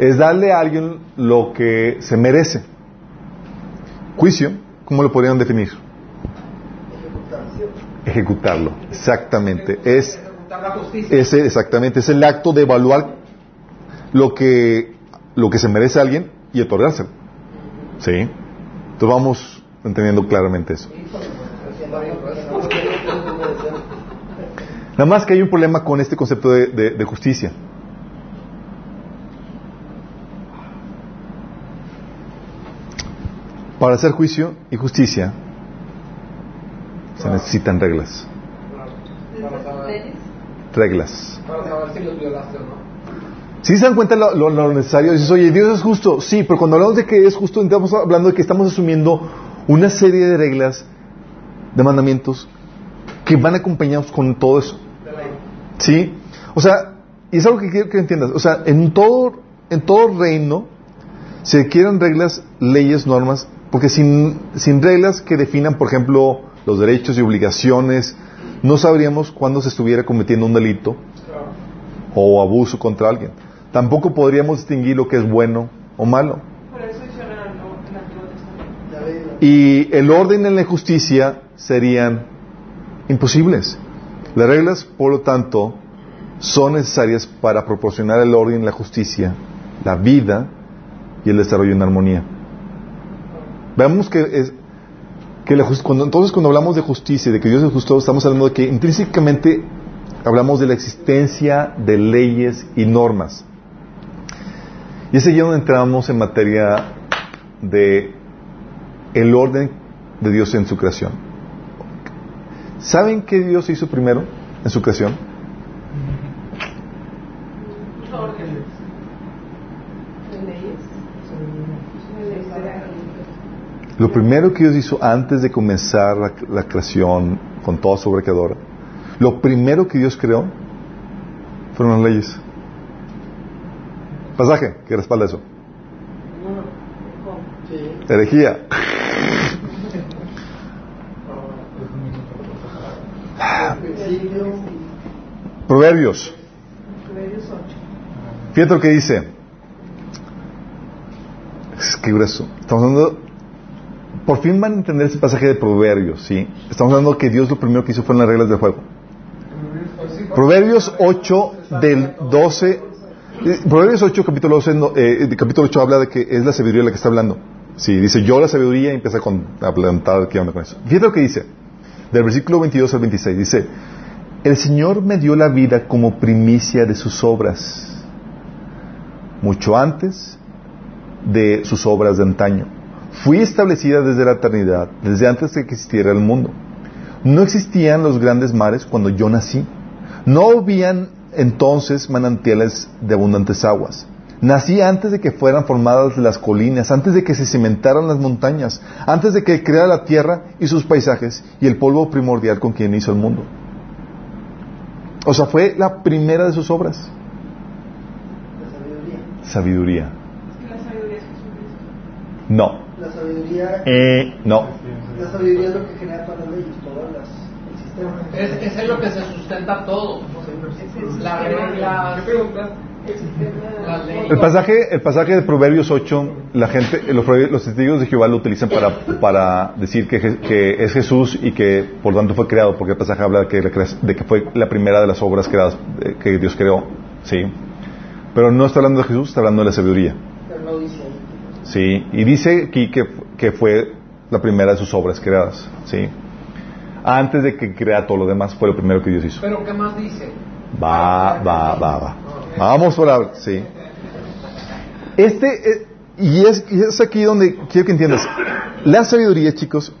es darle a alguien lo que se merece. Juicio, ¿cómo lo podrían definir? Ejecutarlo, exactamente. Es, ese, exactamente, es el acto de evaluar lo que, lo que se merece a alguien y otorgárselo. ¿Sí? Entonces vamos entendiendo claramente eso. Nada más que hay un problema con este concepto de justicia. Para hacer juicio y justicia se necesitan reglas. Reglas. Si se dan cuenta lo, lo, necesario, dices, oye, Dios es justo. Sí, pero cuando hablamos de que es justo, estamos hablando de que estamos asumiendo una serie de reglas, de mandamientos, que van acompañados con todo eso. ¿Sí? O sea, y es algo que quiero que entiendas. O sea, en todo, en todo reino se requieren reglas, leyes, normas porque sin, sin reglas que definan, por ejemplo, los derechos y obligaciones, no sabríamos cuándo se estuviera cometiendo un delito o abuso contra alguien. Tampoco podríamos distinguir lo que es bueno o malo. Y el orden en la justicia serían imposibles. Las reglas, por lo tanto, son necesarias para proporcionar el orden, la justicia, la vida y el desarrollo en armonía. Veamos que, es, que entonces cuando hablamos de justicia de que Dios es justo, estamos hablando de que intrínsecamente hablamos de la existencia de leyes y normas. Y es allí donde entramos en materia de el orden de Dios en su creación. ¿Saben qué Dios hizo primero en su creación? Lo primero que Dios hizo antes de comenzar la, creación con toda su creadora, lo primero que Dios creó fueron las leyes. Pasaje que respalda eso. Herejía. Proverbios. Fíjate lo que dice. Es que grueso. Estamos hablando. Por fin van a entender ese pasaje de Proverbios, ¿sí? Estamos hablando que Dios lo primero que hizo fueron las reglas del juego. Proverbios 8 del 12. Eh, Proverbios 8, capítulo 12, eh, capítulo 8 habla de que es la sabiduría la que está hablando. Sí, dice yo la sabiduría y empieza con, a plantar qué onda con eso. Fíjate lo que dice. Del versículo 22 al 26. Dice, el Señor me dio la vida como primicia de sus obras, mucho antes de sus obras de antaño. Fui establecida desde la eternidad, desde antes de que existiera el mundo. No existían los grandes mares cuando yo nací. No habían entonces manantiales de abundantes aguas. Nací antes de que fueran formadas las colinas, antes de que se cimentaran las montañas, antes de que creara la tierra y sus paisajes y el polvo primordial con quien hizo el mundo. O sea, fue la primera de sus obras. La sabiduría. Sabiduría. La sabiduría es Jesucristo. No. Sabiduría, Eh, no. la sabiduría es lo que genera todas las leyes, todas las. Es, es en lo que se sustenta todo. La. El pasaje, el pasaje de Proverbios 8, la gente, los, los testigos de Jehová lo utilizan para, para decir que, Je- que es Jesús y que por tanto fue creado, porque el pasaje habla de que, la crea- de que fue la primera de las obras creadas eh, que Dios creó, ¿sí? Pero no está hablando de Jesús, está hablando de la sabiduría, Pero no dice ahí. ¿Sí? Y dice aquí que, que fue la primera de sus obras creadas, ¿sí? Antes de que crea todo lo demás, fue lo primero que Dios hizo. Pero ¿qué más dice? Va, va, va, va. Vamos por ahora, sí. Este, eh, y, es, y es aquí donde quiero que entiendas. La sabiduría, chicos,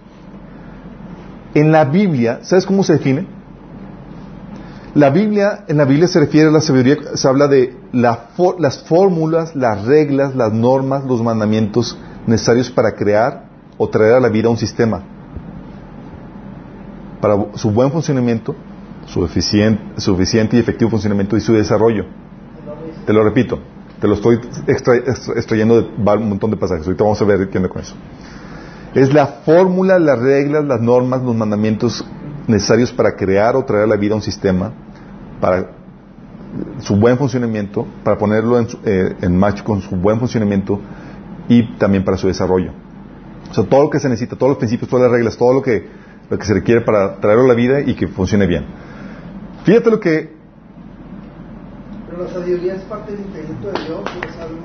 en la Biblia, ¿sabes cómo se define? La Biblia, en la Biblia se refiere a la sabiduría, se habla de la las fórmulas, las reglas, las normas, los mandamientos necesarios para crear o traer a la vida un sistema. Para su buen funcionamiento, su eficiente, y efectivo funcionamiento y su desarrollo. Te lo repito, te lo estoy extra- extra- extrayendo de un montón de pasajes. Ahorita vamos a ver qué onda con eso. Es la fórmula, las reglas, las normas, los mandamientos necesarios para crear o traer a la vida un sistema, para su buen funcionamiento, para ponerlo en, su- eh, en marcha con su buen funcionamiento y también para su desarrollo. O sea, todo lo que se necesita, todos los principios, todas las reglas, todo lo que, lo que se requiere para traerlo a la vida y que funcione bien. Fíjate lo que Pero la sabiduría es parte del intelecto de Dios, y es algo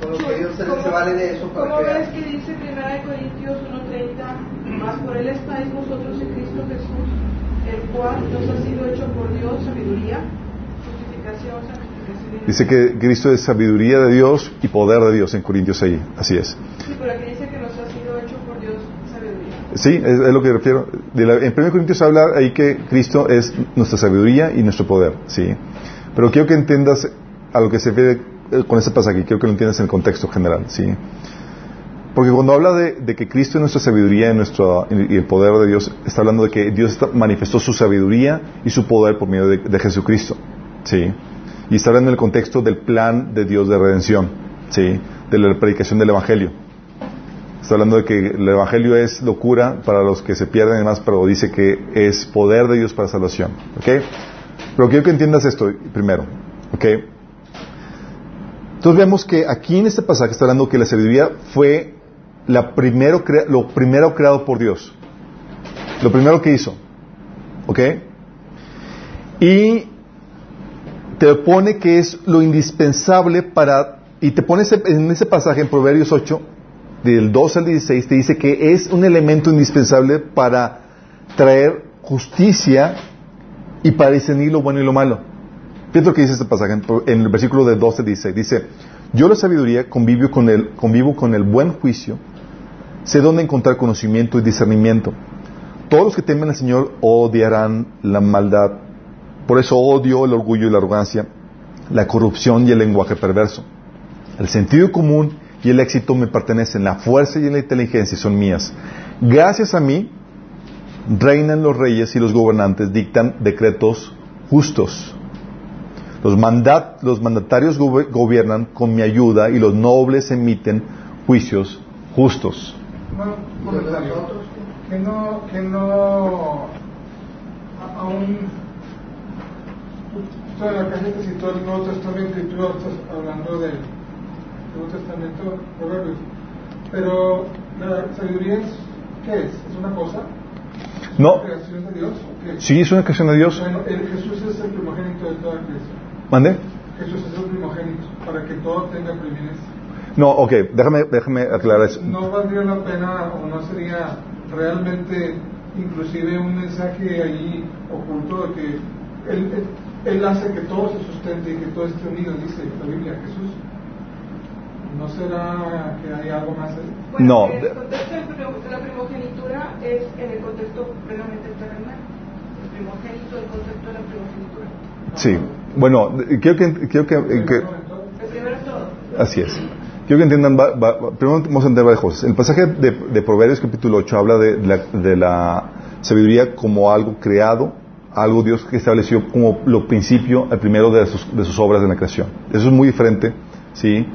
con lo que Dios se, ¿Cómo- se vale de eso para ¿Cómo ves crear. que dice 1 Corintios 1.30? Más por él estáis vosotros en Cristo Jesús, el cual nos ha sido hecho por Dios sabiduría, justificación, santificación Dice que Cristo es sabiduría de Dios y poder de Dios en Corintios 6. Así es. Sí, pero aquí dice que nos ha sido hecho por Dios sabiduría. Sí, es, es lo que refiero. De la- en 1 Corintios habla ahí que Cristo es nuestra sabiduría y nuestro poder. Sí. Pero quiero que entiendas a lo que se refiere eh, con este pasaje. Quiero que lo entiendas en el contexto general. Sí. Porque cuando habla de, que Cristo es nuestra sabiduría y, el poder de Dios, está hablando de que Dios manifestó su sabiduría y su poder por medio de, Jesucristo. ¿sí? Y está hablando en el contexto del plan de Dios de redención, ¿sí? de la predicación del Evangelio. Está hablando de que el Evangelio es locura para los que se pierden y demás, pero dice que es poder de Dios para salvación. ¿ok? Pero quiero que entiendas esto primero. ¿ok? Entonces vemos que aquí en este pasaje está hablando que la sabiduría fue la primero lo primero creado por Dios. Lo primero que hizo. ¿Ok? Y te pone que es lo indispensable para... Y te pone ese- en ese pasaje en Proverbios 8, del 2 al 16, te dice que es un elemento indispensable para traer justicia y para discernir lo bueno y lo malo. Fíjate lo que dice este pasaje en el versículo de 12 dice, dice, yo la sabiduría convivo con el, convivo con el buen juicio, sé dónde encontrar conocimiento y discernimiento. Todos los que temen al Señor odiarán la maldad. Por eso odio el orgullo y la arrogancia, la corrupción y el lenguaje perverso. El sentido común y el éxito me pertenecen, la fuerza y la inteligencia son mías. Gracias a mí reinan los reyes y los gobernantes dictan decretos justos. Los, mandat, los mandatarios gobiernan con mi ayuda y los nobles emiten juicios justos. Comentario. Que no, que no, aún, toda la que citó el Nuevo Testamento y tú estás hablando del Nuevo Testamento, Proverbios. Pero la sabiduría es, ¿qué es? ¿Es una cosa? No. creación de Dios? Sí, es una creación de Dios. Bueno, el Jesús es el primogénito de toda la creación. ¿Mande? Jesús es el primogénito, para que todo tenga preeminencia. No, ok, déjame, déjame aclarar eso. No valdría la pena o no sería realmente inclusive un mensaje ahí oculto de que él, él, hace que todo se sustente y que todo esté unido, dice la Biblia, Jesús. ¿No será que hay algo más ahí? Bueno, No. El contexto de la primogenitura es en el contexto plenamente terrenal. El primogénito, el concepto de la primogenitura. Sí. Bueno, quiero que, quiero que, que- El primero es todo. así es. Quiero que entiendan, va- va- primero vamos a entender varias cosas. El pasaje de, de Proverbios capítulo 8 habla de la, de la sabiduría como algo creado, algo Dios que estableció como lo principio, el primero de sus, sus obras en la creación. Eso es muy diferente, ¿sí?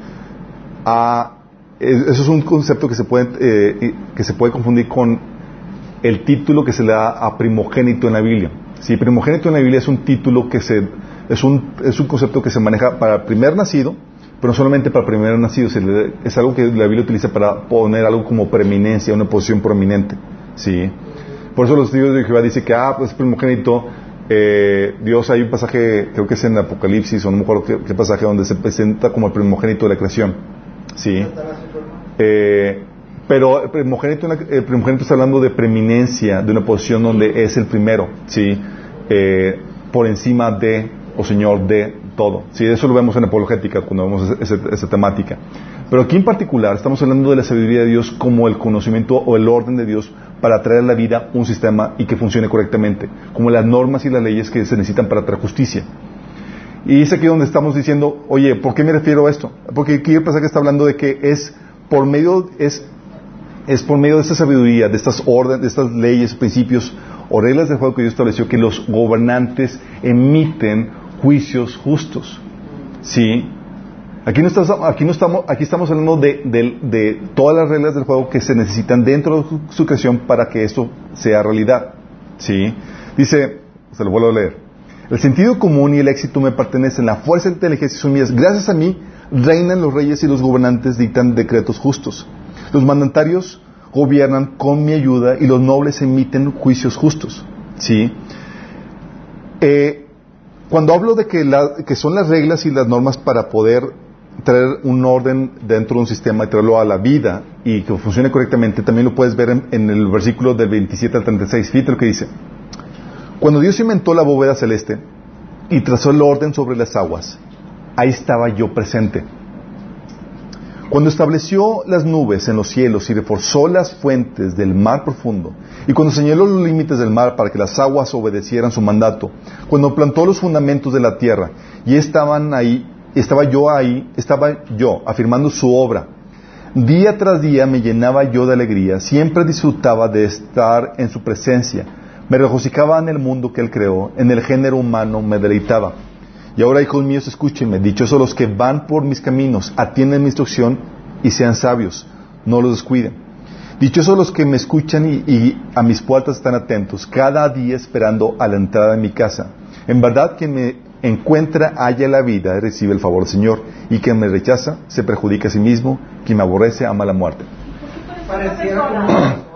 A, es- eso es un concepto que se puede, eh, que se puede confundir con el título que se le da a primogénito en la Biblia. Sí, primogénito en la Biblia es un título que se, es un, es un concepto que se maneja para el primer nacido, pero no solamente para el primer nacido, se le- es algo que la Biblia utiliza para poner algo como preeminencia, una posición prominente. Sí. Por eso los estudios de Jehová dicen que, ah, pues primogénito, eh, Dios, hay un pasaje, creo que es en Apocalipsis, o no me acuerdo qué, qué pasaje, donde se presenta como el primogénito de la creación. Sí. Eh, pero el primogénito, el primogénito está hablando de preeminencia, de una posición donde es el primero, ¿sí? Eh, por encima de, o Señor, de todo. Sí, eso lo vemos en apologética cuando vemos esa temática. Pero aquí en particular estamos hablando de la sabiduría de Dios como el conocimiento o el orden de Dios para traer a la vida un sistema y que funcione correctamente, como las normas y las leyes que se necesitan para traer justicia. Y es aquí donde estamos diciendo, oye, ¿por qué me refiero a esto? Porque aquí el pasaje está hablando de que es por medio, es, es por medio de esta sabiduría, de estas órdenes, de estas leyes, principios o reglas del juego que Dios estableció, que los gobernantes emiten juicios justos. ¿Sí? Aquí no, estamos, aquí no estamos, aquí estamos hablando de, todas las reglas del juego que se necesitan dentro de su, creación para que esto sea realidad. ¿Sí? Dice, se lo vuelvo a leer. El sentido común y el éxito me pertenecen, la fuerza y la inteligencia son mías. Gracias a mí reinan los reyes y los gobernantes dictan decretos justos. Los mandatarios gobiernan con mi ayuda y los nobles emiten juicios justos. ¿Sí? Eh, cuando hablo de que, la- que son las reglas y las normas para poder traer un orden dentro de un sistema y traerlo a la vida y que funcione correctamente, también lo puedes ver en, el versículo del 27 al 36. Fíjate lo que dice. Cuando Dios inventó la bóveda celeste y trazó el orden sobre las aguas, ahí estaba yo presente. Cuando estableció las nubes en los cielos y reforzó las fuentes del mar profundo, y cuando señaló los límites del mar para que las aguas obedecieran su mandato, cuando plantó los fundamentos de la tierra, y estaban ahí, estaba yo ahí, estaba yo afirmando su obra. Día tras día me llenaba yo de alegría, siempre disfrutaba de estar en su presencia, me regocijaba en el mundo que él creó, en el género humano me deleitaba. Y ahora, hijos míos, escúchenme, dichosos los que van por mis caminos, atienden mi instrucción y sean sabios, no los descuiden. Dichosos los que me escuchan y, y a mis puertas están atentos, cada día esperando a la entrada de mi casa. En verdad, quien me encuentra halla la vida y recibe el favor del Señor, y quien me rechaza se perjudica a sí mismo, quien me aborrece ama la muerte.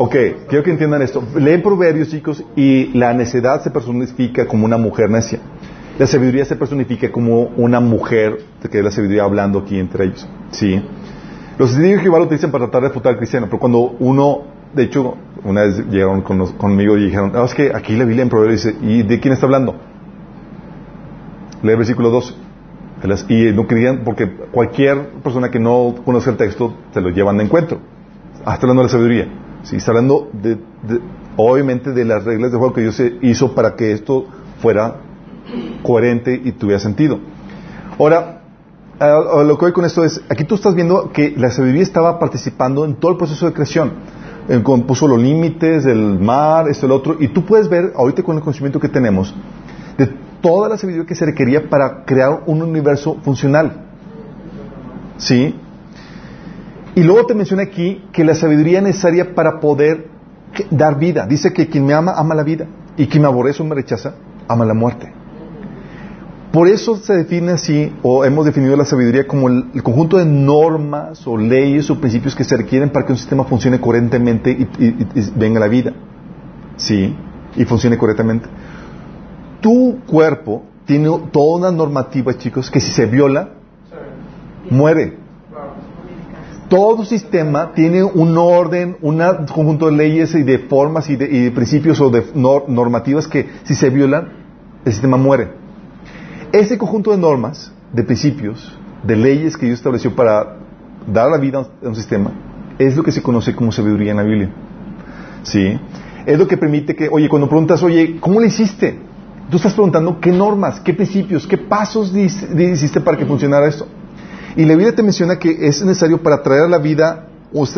Ok, quiero que entiendan esto. Leen proverbios, chicos, y la necedad se personifica como una mujer necia. La sabiduría se personifica como una mujer, que es la sabiduría hablando aquí entre ellos. ¿Sí? Los testigos de Jehová lo utilizan para tratar de refutar al cristiano, pero cuando uno, de hecho, una vez llegaron conmigo y dijeron, ah, es que aquí la Biblia en Proverbios dice, ¿y de quién está hablando? Lee el versículo 12. Y no querían, porque cualquier persona que no conoce el texto se lo llevan de encuentro. Está hablando de la sabiduría. Sí, está hablando de, obviamente de las reglas de juego que Dios hizo para que esto fuera coherente y tuviera sentido. Ahora, lo que voy con esto es, aquí tú estás viendo que la sabiduría estaba participando en todo el proceso de creación. Puso los límites del mar, esto, el otro, y tú puedes ver, ahorita con el conocimiento que tenemos, de toda la sabiduría que se requería para crear un universo funcional. ¿Sí? Y luego te menciona aquí que la sabiduría es necesaria para poder dar vida. Dice que quien me ama, ama la vida. Y quien me aborrece o me rechaza, ama la muerte. Por eso se define así, o hemos definido la sabiduría como el, conjunto de normas o leyes o principios que se requieren para que un sistema funcione coherentemente y, y venga a la vida. ¿Sí? Y funcione correctamente tu cuerpo tiene toda una normativa, chicos, que si se viola, muere. Todo sistema tiene un orden, un conjunto de leyes y de formas y de, principios o de normativas que si se violan, el sistema muere. Ese conjunto de normas, de principios, de leyes que Dios estableció para dar la vida a un sistema, es lo que se conoce como sabiduría en la Biblia. ¿Sí? Es lo que permite que, oye, cuando preguntas, oye, ¿cómo lo hiciste? Tú estás preguntando qué normas, qué principios, qué pasos hiciste para que funcionara esto. Y la Biblia te menciona que es necesario para traer a la vida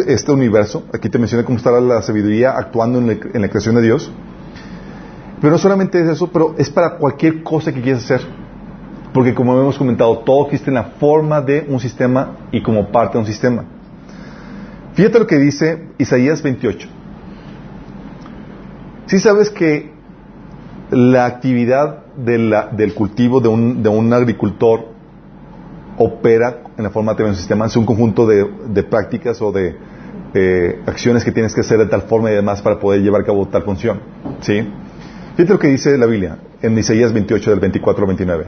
este, universo. Aquí te menciona cómo está la sabiduría actuando en la, creación de Dios. Pero no solamente es eso, pero es para cualquier cosa que quieras hacer. Porque como hemos comentado, todo existe en la forma de un sistema y como parte de un sistema. Fíjate lo que dice Isaías 28. Si sabes que la actividad del cultivo de un, agricultor opera en la forma de un sistema, es un conjunto de, prácticas o de acciones que tienes que hacer de tal forma y demás para poder llevar a cabo tal función. ¿Sí? Fíjate lo que dice la Biblia en Isaías 28 del 24 al 29.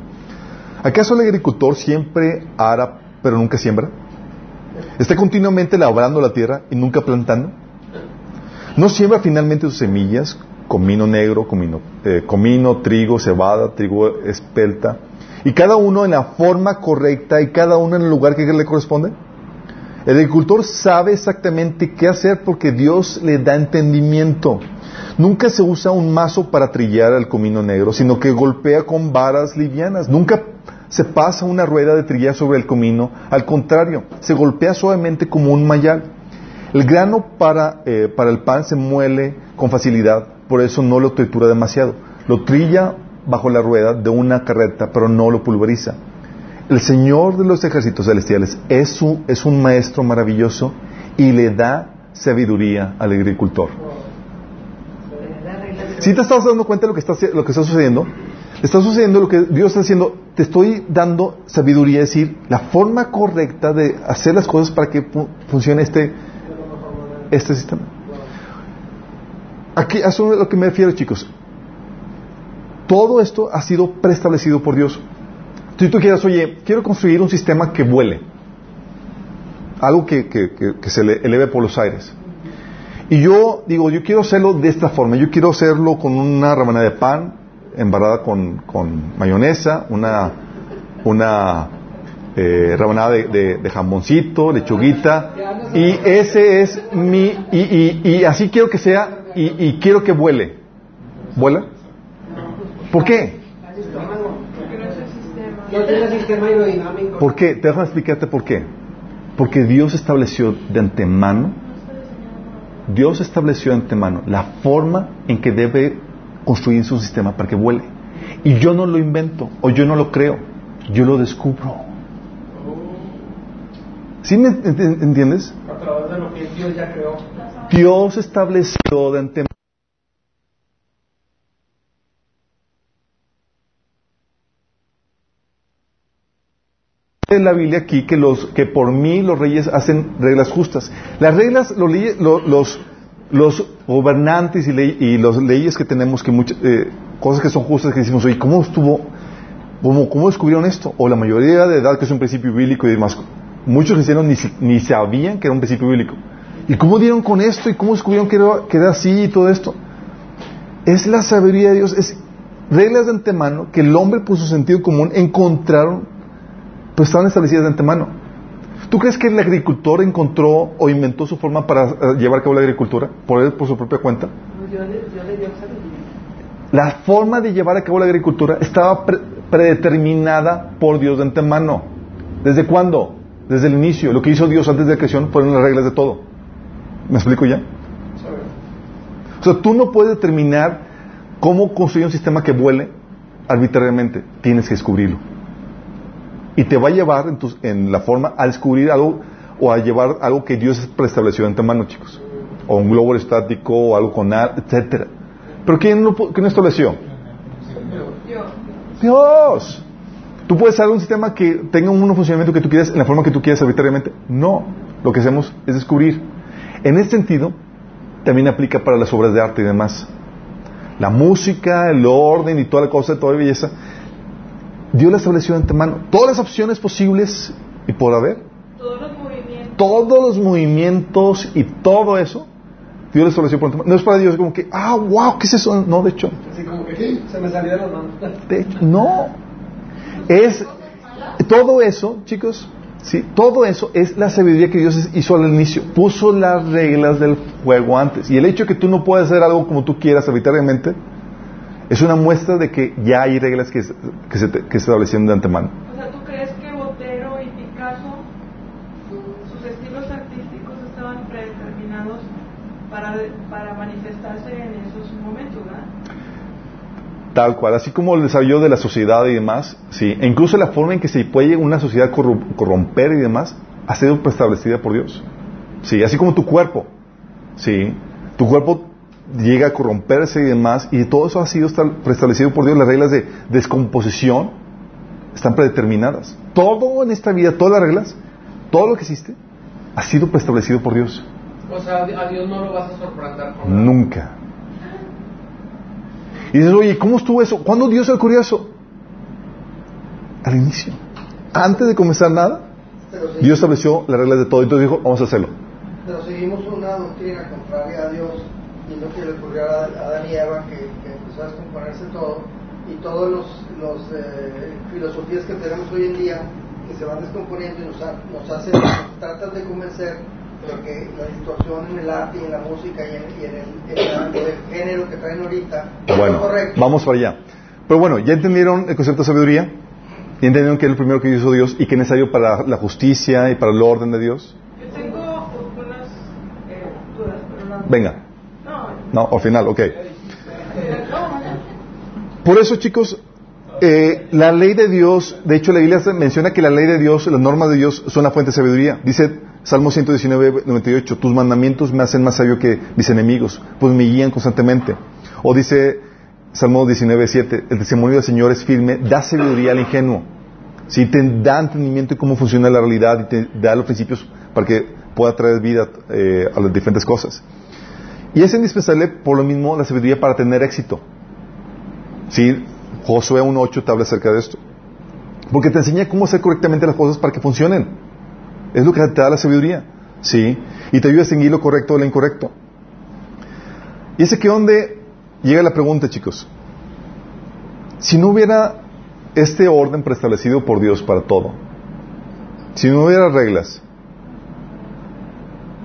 ¿Acaso el agricultor siempre ara pero nunca siembra? ¿Está continuamente labrando la tierra y nunca plantando? ¿No siembra finalmente sus semillas comino negro, comino, eh, comino, trigo, cebada, trigo espelta, y cada uno en la forma correcta y cada uno en el lugar que le corresponde. El agricultor sabe exactamente qué hacer porque Dios le da entendimiento. Nunca se usa un mazo para trillar el comino negro, sino que golpea con varas livianas. Nunca se pasa una rueda de trillar sobre el comino, al contrario, se golpea suavemente como un mayal. El grano para, eh, para el pan se muele con facilidad, por eso no lo tritura demasiado. Lo trilla bajo la rueda de una carreta, pero no lo pulveriza. El Señor de los ejércitos celestiales es, es un maestro maravilloso y le da sabiduría al agricultor. Si te estás dando cuenta de lo que está, lo que está sucediendo, está sucediendo lo que Dios está haciendo, te estoy dando sabiduría, es decir, la forma correcta de hacer las cosas para que funcione este, este sistema. Aquí, a eso es lo que me refiero, chicos. Todo esto ha sido preestablecido por Dios. Si tú quieras, oye, quiero construir un sistema que vuele, algo que, se eleve por los aires. Y yo digo, yo quiero hacerlo de esta forma. Yo quiero hacerlo con una rebanada de pan embarrada con, con mayonesa, una, una eh, rebanada de, de, jamoncito, lechuguita. Y ese es mi. Y, y así quiero que sea y, quiero que vuele. ¿Vuela? ¿Por qué? ¿Por qué? Te dejo explicarte por qué. Porque Dios estableció de antemano, Dios estableció de antemano la forma en que debe construir su sistema para que vuele. Y yo no lo invento, o yo no lo creo, yo lo descubro. ¿Sí me entiendes? A través de lo que Dios ya creó. Dios estableció de antemano la Biblia aquí que los que por mí los reyes hacen reglas justas. Las reglas, los, los, los gobernantes y, y las leyes que tenemos, que muchas eh, cosas que son justas que decimos, oye, ¿cómo estuvo? Cómo, ¿Cómo descubrieron esto? O la mayoría de edad que es un principio bíblico y demás. Muchos cristianos ni, ni sabían que era un principio bíblico. ¿Y cómo dieron con esto? ¿Y cómo descubrieron que era, que era así y todo esto? Es la sabiduría de Dios, es reglas de antemano que el hombre por su sentido común encontraron, pues estaban establecidas de antemano. ¿Tú crees que el agricultor encontró o inventó su forma para eh, llevar a cabo la agricultura por él, por su propia cuenta? La forma de llevar a cabo la agricultura estaba predeterminada por Dios de antemano. ¿Desde cuándo? Desde el inicio. Lo que hizo Dios antes de la creación fueron las reglas de todo. ¿Me explico ya? O sea, tú no puedes determinar cómo construir un sistema que vuele arbitrariamente. Tienes que descubrirlo. Y te va a llevar en, en la forma a descubrir algo o a llevar algo que Dios preestableció de antemano, chicos. O un globo estático, o algo con nada, etcétera. Pero ¿quién, no, ¿quién estableció? Dios. ¿Tú puedes hacer un sistema que tenga un funcionamiento que tú quieras en la forma que tú quieras arbitrariamente? No. Lo que hacemos es descubrir. En ese sentido, también aplica para las obras de arte y demás. La música, el orden y toda la cosa, toda la belleza, Dios la estableció de antemano. Todas las opciones posibles y por haber. Todos los movimientos. Todos los movimientos y todo eso, Dios lo estableció por antemano. No es para Dios como que, ah, wow, ¿qué es eso? No, de hecho. Así como que se me salió de las manos. De hecho, no. Es todo eso, chicos, sí, todo eso es la sabiduría que Dios hizo al inicio. Puso las reglas del juego antes. Y el hecho de que tú no puedas hacer algo como tú quieras arbitrariamente es una muestra de que ya hay reglas que, que, se, que se establecieron de antemano. O sea, ¿tú crees que Botero y Picasso, sus estilos artísticos estaban predeterminados para, para manifestarse en esos momentos, ¿verdad? Tal cual, así como el desarrollo de la sociedad y demás, sí, e incluso la forma en que se puede una sociedad corromper y demás, ha sido preestablecida por Dios. Sí, así como tu cuerpo, sí, tu cuerpo llega a corromperse y demás, y todo eso ha sido preestablecido por Dios. Las reglas de descomposición están predeterminadas. Todo en esta vida, todas las reglas, todo lo que existe, ha sido preestablecido por Dios. O sea, a Dios no lo vas a sorprender. Nunca. Y dices, oye, ¿cómo estuvo eso? ¿Cuándo Dios se ocurrió eso? Al inicio. Antes de comenzar nada, Dios estableció las reglas de todo y entonces dijo, vamos a hacerlo. Pero seguimos una doctrina contraria a Dios y lo que le ocurrió a Adán y Eva, que, que empezó a descomponerse todo, y todas las los, eh, filosofías que tenemos hoy en día, que se van descomponiendo y nos, nos hacen, nos tratan de convencer de que la distorsión en el arte y en la música y en, y en, el, en el, género que traen ahorita bueno, es correcto. Vamos para allá. Pero bueno, ya entendieron el concepto de sabiduría, ya entendieron que es el primero que hizo Dios y que es necesario para la justicia y para el orden de Dios. Yo tengo unas eh, dudas, pero no. Venga. No, al final, ok. Por eso, chicos, eh, la ley de Dios, de hecho la Biblia menciona que la ley de Dios, las normas de Dios son la fuente de sabiduría. Dice Salmo 119, 98, tus mandamientos me hacen más sabio que mis enemigos, pues me guían constantemente. O dice Salmo 19, 7, el testimonio del Señor es firme, da sabiduría al ingenuo. Si te da entendimiento de cómo funciona la realidad y te da los principios para que pueda traer vida eh, a las diferentes cosas. Y es indispensable, por lo mismo, la sabiduría para tener éxito. ¿Sí? Josué 1.8 te habla acerca de esto. Porque te enseña cómo hacer correctamente las cosas para que funcionen. Es lo que te da la sabiduría. ¿Sí? Y te ayuda a distinguir lo correcto de lo incorrecto. Y es aquí donde llega la pregunta, chicos. Si no hubiera este orden preestablecido por Dios para todo, si no hubiera reglas,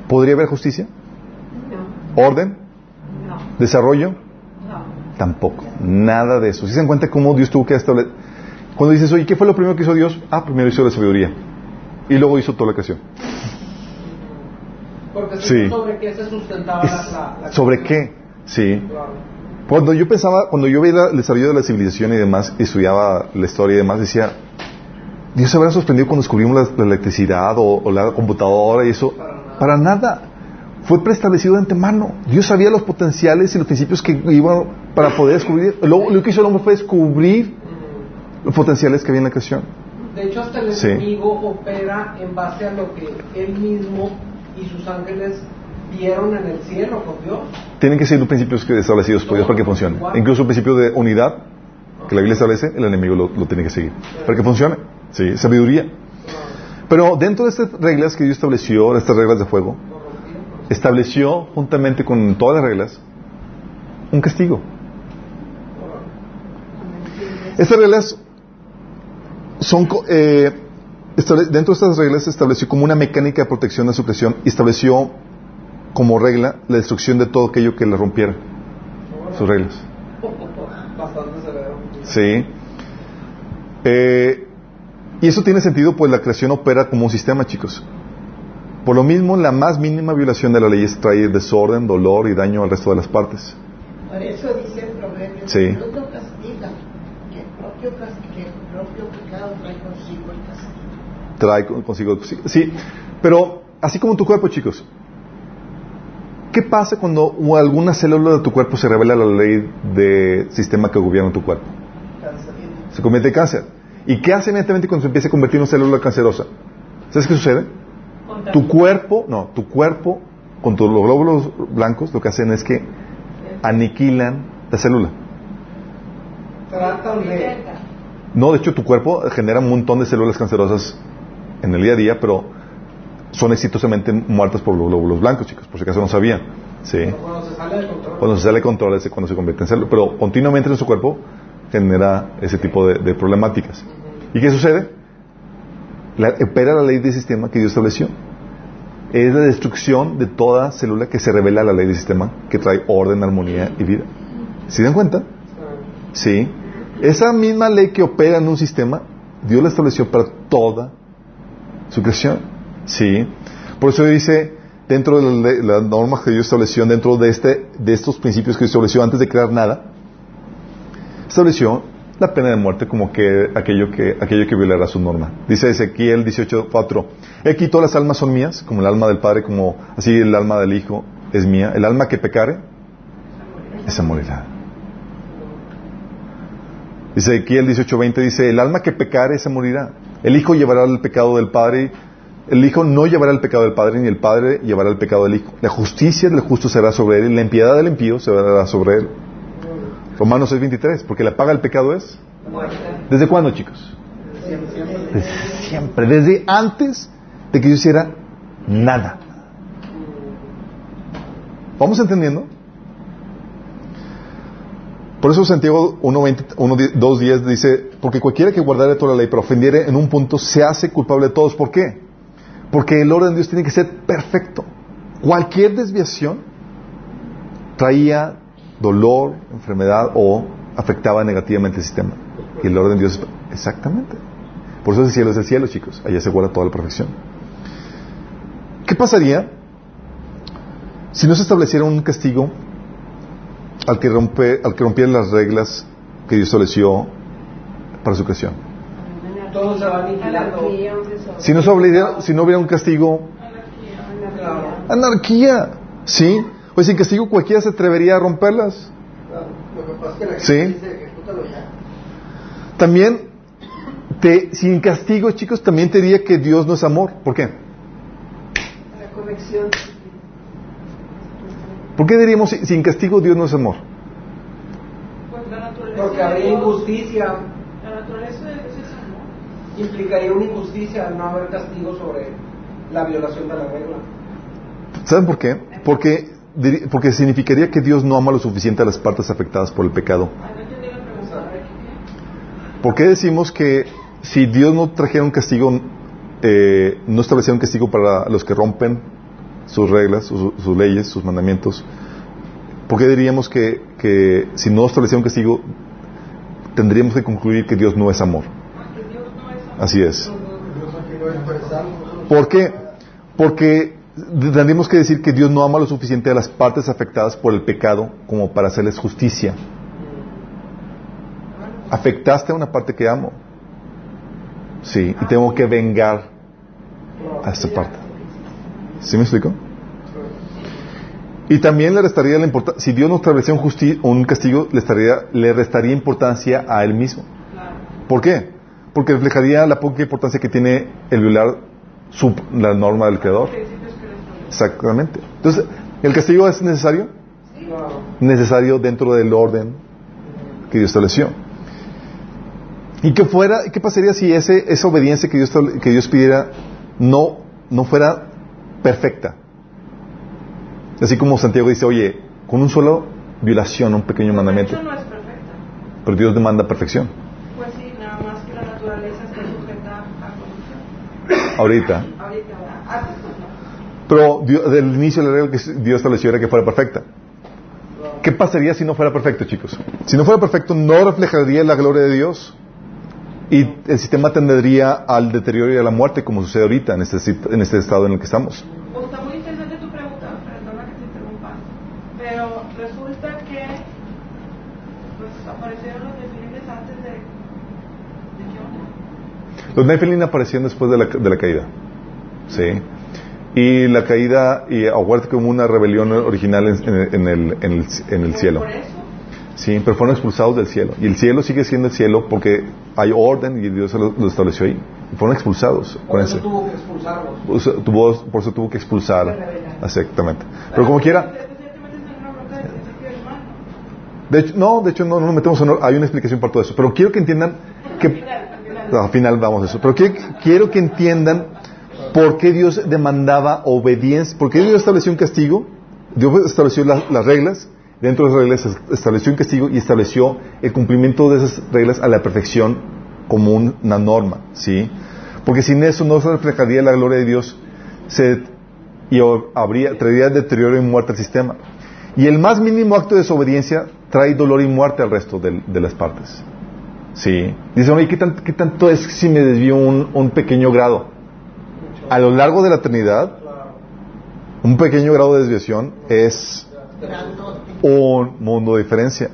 ¿podría haber justicia? ¿Orden? no, ¿Desarrollo? no. Tampoco. Nada de eso. Si se dan cuenta cómo Dios tuvo que establecer. Cuando dices, oye, ¿qué fue lo primero que hizo Dios? Ah, primero hizo la sabiduría. Y luego hizo toda la creación. Porque Sí. sobre qué se sustentaba la, la- la ¿Sobre qué? Sí. Claro. Cuando yo pensaba, cuando yo veía el desarrollo de la civilización y demás, y estudiaba la historia y demás, decía, Dios se habrá sorprendido cuando descubrimos la, la electricidad o, o la computadora y eso. Para nada. Fue preestablecido de antemano. Dios sabía los potenciales y los principios que iban para poder descubrir. Lo, lo que hizo el hombre fue descubrir los potenciales que había en la creación. De hecho, hasta el Sí. enemigo opera en base a lo que él mismo y sus ángeles vieron en el cielo con Dios. Tienen que ser los principios que establecidos por Dios para que funcione. Incluso el principio de unidad que la Biblia establece, el enemigo lo, lo tiene que seguir. Para que funcione. Sí, sabiduría. Pero dentro de estas reglas que Dios estableció, estas reglas de fuego, estableció, juntamente con todas las reglas, un castigo. Estas reglas son, eh, dentro de estas reglas se estableció como una mecánica de protección de su creación y estableció como regla la destrucción de todo aquello que le rompiera sus reglas. Sí. Eh, y eso tiene sentido, pues la creación opera como un sistema, chicos. Por lo mismo, la más mínima violación de la ley es traer desorden, dolor y daño al resto de las partes. Por eso dice el proverbio, sí. Dios no castiga, que el propio, que el propio pecado trae consigo el castigo. Trae consigo, sí. Pero, así como tu cuerpo, chicos, ¿qué pasa cuando alguna célula de tu cuerpo se revela a la ley de sistema que gobierna tu cuerpo? Se convierte en cáncer. ¿Y qué hace inmediatamente cuando se empieza a convertir en una célula cancerosa? ¿Sabes qué sucede? Tu cuerpo, no, tu cuerpo, con los glóbulos blancos, lo que hacen es que aniquilan la célula. Tratan de... No, de hecho, tu cuerpo genera un montón de células cancerosas en el día a día, pero son exitosamente muertas por los glóbulos blancos, chicos, por si acaso no sabían. ¿sí? Cuando se sale de control. Cuando se sale de control es cuando se convierte en célula, pero continuamente en su cuerpo genera ese tipo de, de problemáticas. ¿Y qué sucede? La, opera la ley del sistema que Dios estableció. Es la destrucción de toda célula que se revela a la ley del sistema que trae orden, armonía y vida. ¿Se dan cuenta? Sí. Esa misma ley que opera en un sistema, Dios la estableció para toda su creación. Sí. Por eso dice, dentro de las normas que Dios estableció, dentro de, este, de estos principios que Dios estableció antes de crear nada, estableció la pena de muerte como que aquello que, aquello que violará su norma. Dice Ezequiel 18.4, he aquí todas las almas son mías, como el alma del Padre, como así el alma del Hijo es mía. El alma que pecare, esa morirá. Dice Ezequiel 18.20, dice, el alma que pecare, esa morirá. El Hijo llevará el pecado del Padre, el Hijo no llevará el pecado del Padre, ni el Padre llevará el pecado del Hijo. La justicia del justo será sobre él, y la impiedad del impío será sobre él. Romanos 6:23, porque la paga del pecado es. ¿Desde cuándo, chicos? Desde siempre, desde antes de que yo hiciera nada. ¿Vamos entendiendo? Por eso Santiago 2.10 dice, porque cualquiera que guardare toda la ley pero ofendiere en un punto se hace culpable de todos. ¿Por qué? Porque el orden de Dios tiene que ser perfecto. Cualquier desviación traía dolor, enfermedad o afectaba negativamente el sistema. Y el orden de Dios, exactamente. Por eso el cielo es el cielo, chicos. Allá se guarda toda la perfección. ¿Qué pasaría si no se estableciera un castigo al que, rompe, al que rompiera las reglas que Dios estableció para su creación? Todo se va aniquilando. Si no, hubiera, si no hubiera un castigo, anarquía, ¿sí? Pues sin castigo cualquiera se atrevería a romperlas. Sí. También, te, sin castigo, chicos, también te diría que Dios no es amor. ¿Por qué? La corrección. ¿Por qué diríamos sin castigo Dios no es amor? Porque habría injusticia. La naturaleza es amor. Implicaría una injusticia al no haber castigo sobre la violación de la regla. ¿Saben por qué? Porque porque significaría que Dios no ama lo suficiente a las partes afectadas por el pecado. ¿Por qué decimos que si Dios no trajera un castigo, eh, no estableciera un castigo para los que rompen sus reglas, sus, leyes, sus mandamientos? ¿Por qué diríamos que, que si no estableciera un castigo, tendríamos que concluir que Dios no es amor? Así es. ¿Por qué? Porque tendríamos que decir que Dios no ama lo suficiente a las partes afectadas por el pecado como para hacerles justicia. Afectaste a una parte que amo. Sí, y tengo que vengar a esta parte. ¿Sí me explico? Y también le restaría la importancia, si Dios no establecía un, un castigo, le, estaría, le restaría importancia a Él mismo. ¿Por qué? Porque reflejaría la poca importancia que tiene el violar su, la norma del Creador. Exactamente. Entonces, ¿el castigo es necesario? Necesario dentro del orden que Dios estableció. ¿Y qué fuera, qué pasaría si ese, esa obediencia que Dios, que Dios pidiera no, no fuera perfecta? Así como Santiago dice, oye, con un solo violación, un pequeño mandamiento. De hecho, no es perfecta. Pero Dios demanda perfección. Pues sí, nada más que la naturaleza está sujeta a corrupción. Ahorita. Ahorita. Pero Dios- del inicio la regla que Dios estableció era que fuera perfecta. ¿Qué pasaría si no fuera perfecto, chicos? Si no fuera perfecto, no reflejaría la gloria de Dios y el sistema tendería al deterioro y a la muerte, como sucede ahorita en este, en este estado en el que estamos. Está muy interesante tu pregunta, perdona que te interrumpa. Pero resulta que pues aparecieron los definientes antes de, de Jonah. Los Nephilim aparecieron después de la, de la caída. ¿Sí? Y la caída, y aguarda como una rebelión original en, en- en el, en el- en el cielo. Sí, pero fueron expulsados del cielo. Y el cielo sigue siendo el cielo porque hay orden y Dios lo, lo estableció ahí. Y fueron expulsados. Por eso tuvo que expulsarlos. Sea, tuvo- por eso tuvo que expulsar. Exactamente. Pero como quiera, de hecho, no, de hecho no, no nos metemos en, hay una explicación para todo eso. Pero quiero que entiendan que, Al final, al final. al final vamos a eso. Pero quiero, quiero que entiendan por qué Dios demandaba obediencia, por qué Dios estableció un castigo, Dios estableció la- las reglas, dentro de las reglas es- estableció un castigo y estableció el cumplimiento de esas reglas a la perfección como un- una norma, ¿sí? Porque sin eso no se reflejaría la gloria de Dios se, y habría, traería deterioro y muerte al sistema. Y el más mínimo acto de desobediencia trae dolor y muerte al resto de, las partes. Sí. Dicen, oye, ¿qué, tan- qué tanto es si me desvío un pequeño grado? A lo largo de la eternidad, un pequeño grado de desviación es un mundo de diferencia.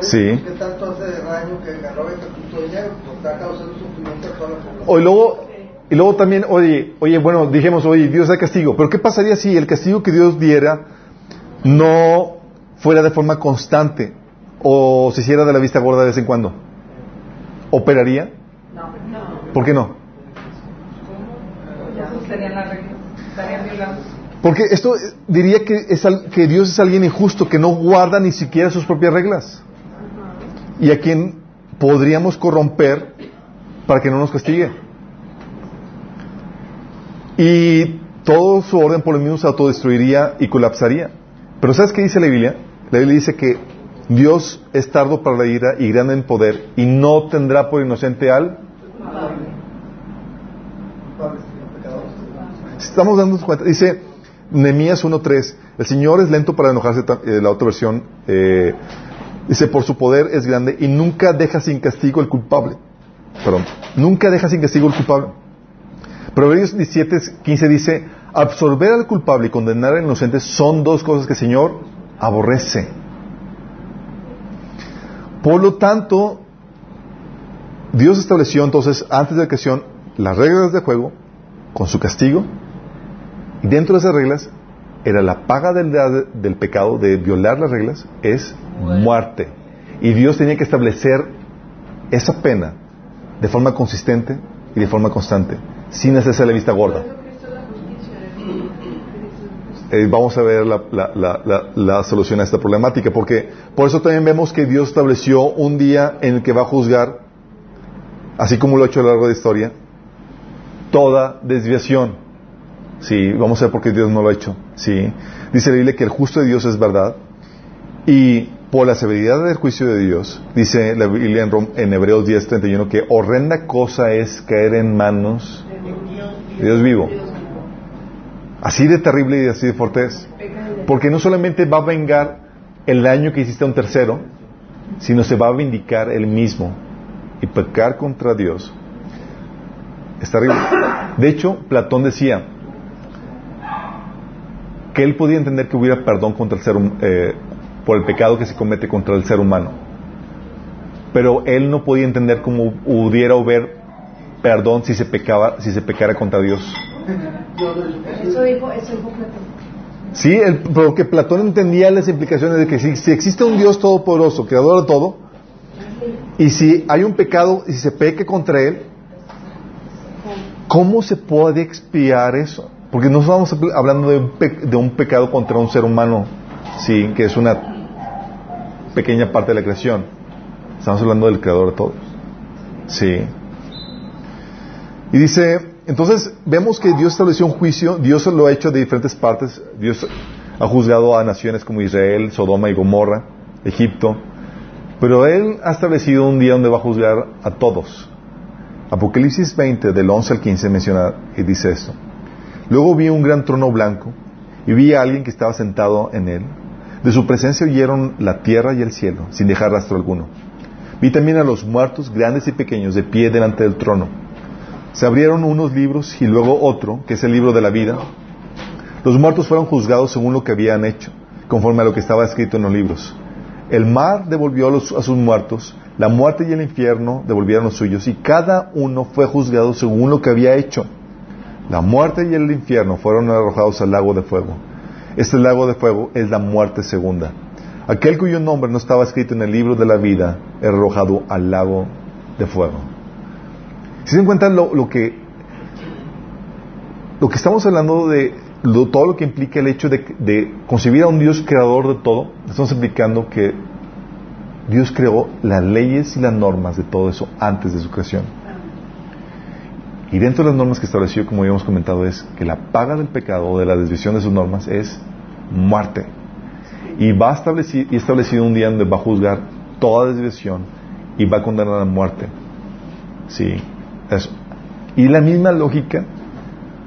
Sí. que tanto hace daño que ganó 20 puntos de dinero, pues está causando sufrimiento a toda la población. O y luego, y luego también, oye, oye, bueno, dijimos, oye, Dios da castigo, pero ¿qué pasaría si el castigo que Dios diera no fuera de forma constante o se hiciera de la vista gorda de vez en cuando? ¿Operaría? ¿Por qué no? Porque esto eh, diría que, es que Dios es alguien injusto, que no guarda ni siquiera sus propias reglas. Y a quien podríamos corromper para que no nos castigue. Y todo su orden por lo mismo se autodestruiría y colapsaría. Pero ¿sabes qué dice la Biblia? La Biblia dice que Dios es tardo para la ira y grande en poder y no tendrá por inocente al... Estamos dando cuenta. Dice Nehemías 1.3, el Señor es lento para enojarse, eh, la otra versión, eh, dice, por su poder es grande y nunca deja sin castigo el culpable. Perdón, nunca deja sin castigo el culpable. Proverbios 17.15 dice, absorber al culpable y condenar al inocente son dos cosas que el Señor aborrece. Por lo tanto, Dios estableció entonces, antes de la creación, las reglas de juego con su castigo y dentro de esas reglas era la paga del, del pecado de violar las reglas es muerte. Y Dios tenía que establecer esa pena de forma consistente y de forma constante, sin hacerse la vista gorda. Eh, vamos a ver la, la- la- la- la solución a esta problemática, porque por eso también vemos que Dios estableció un día en el que va a juzgar, así como lo ha hecho a lo largo de la historia, toda desviación. Sí, vamos a ver por qué Dios no lo ha hecho. Sí, dice la Biblia que el justo de Dios es verdad y por la severidad del juicio de Dios, dice la Biblia en, Rom- en Hebreos 10:31 que horrenda cosa es caer en manos de Dios vivo. Así de terrible y así de fuerte es. Porque no solamente va a vengar el daño que hiciste a un tercero, sino se va a vindicar él mismo. Y pecar contra Dios es terrible. De hecho, Platón decía que él podía entender que hubiera perdón contra el ser eh, por el pecado que se comete contra el ser humano. Pero él no podía entender cómo pudiera haber perdón si se pecaba, si se pecara contra Dios. Eso dijo, eso dijo Platón. Sí, el, pero que Platón entendía las implicaciones de que si, si existe un Dios todopoderoso, creador de todo, y si hay un pecado y si se peca contra él, ¿cómo se puede expiar eso? Porque no estamos habl- hablando de un, pecado contra un ser humano, sí, que es una pequeña parte de la creación. Estamos hablando del creador de todo. Sí. Y dice, entonces vemos que Dios estableció un juicio, Dios lo ha hecho de diferentes partes, Dios Ha juzgado a naciones como Israel, Sodoma y Gomorra, Egipto. Pero Él ha establecido un día donde va a juzgar a todos. Apocalipsis 20, del 11 al 15, menciona y dice esto. Luego vi un gran trono blanco y vi a alguien que estaba sentado en él. De su presencia oyeron la tierra y el cielo, sin dejar rastro alguno. Vi también a los muertos, grandes y pequeños, de pie delante del trono. Se abrieron unos libros y luego otro, que es el libro de la vida. Los muertos fueron juzgados según lo que habían hecho, conforme a lo que estaba escrito en los libros. El mar devolvió a, sus muertos, la muerte y el infierno devolvieron los suyos, y cada uno fue juzgado según lo que había hecho. La muerte y el infierno fueron arrojados al lago de fuego. Este lago de fuego es la muerte segunda. Aquel cuyo nombre no estaba escrito en el libro de la vida es arrojado al lago de fuego. Si se encuentran lo, lo, que lo que estamos hablando de todo lo que implica el hecho de, de, concebir a un Dios creador de todo, estamos implicando que Dios creó las leyes y las normas de todo eso antes de su creación. Y dentro de las normas que estableció, como habíamos comentado, es que la paga del pecado o de la desviación de sus normas es muerte. Y va a establecer, y establecido un día donde va a juzgar toda desviación y va a condenar a muerte. Sí, eso. Y la misma lógica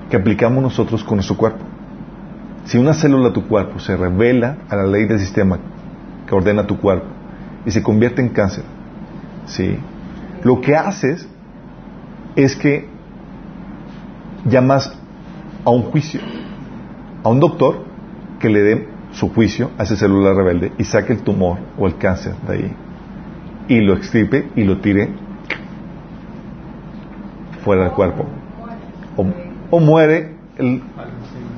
que aplicamos nosotros con nuestro cuerpo. Si una célula de tu cuerpo se revela a la ley del sistema que ordena tu cuerpo y se convierte en cáncer, ¿sí? lo que haces es que llamas a un juicio, a un doctor que le dé su juicio a esa célula rebelde y saque el tumor o el cáncer de ahí y lo extirpe y lo tire fuera del cuerpo. O, muere el,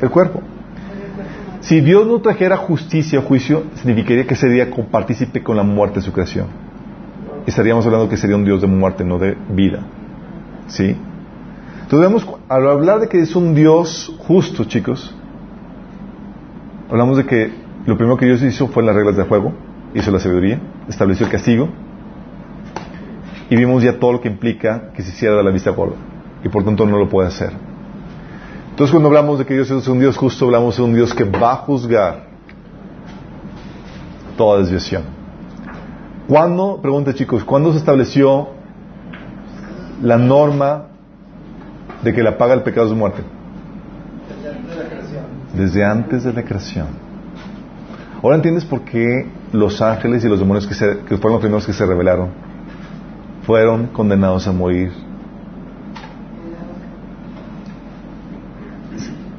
el, cuerpo. Si Dios no trajera justicia o juicio, significaría que sería compartícipe con la muerte de su creación. Estaríamos hablando que sería un Dios de muerte, no de vida. ¿Sí? Entonces vemos, al hablar de que es un Dios justo, chicos, hablamos de que lo primero que Dios hizo fue las reglas del juego, hizo la sabiduría, estableció el castigo, y vimos ya todo lo que implica que se de la vista gorda, y por tanto no lo puede hacer. Entonces cuando hablamos de que Dios es un Dios justo, hablamos de un Dios que va a juzgar toda desviación. ¿Cuándo, pregunta chicos, cuándo se estableció la norma de que la paga el pecado es muerte? Desde antes de la creación. Ahora entiendes por qué los ángeles y los demonios que, que fueron los primeros que se rebelaron fueron condenados a morir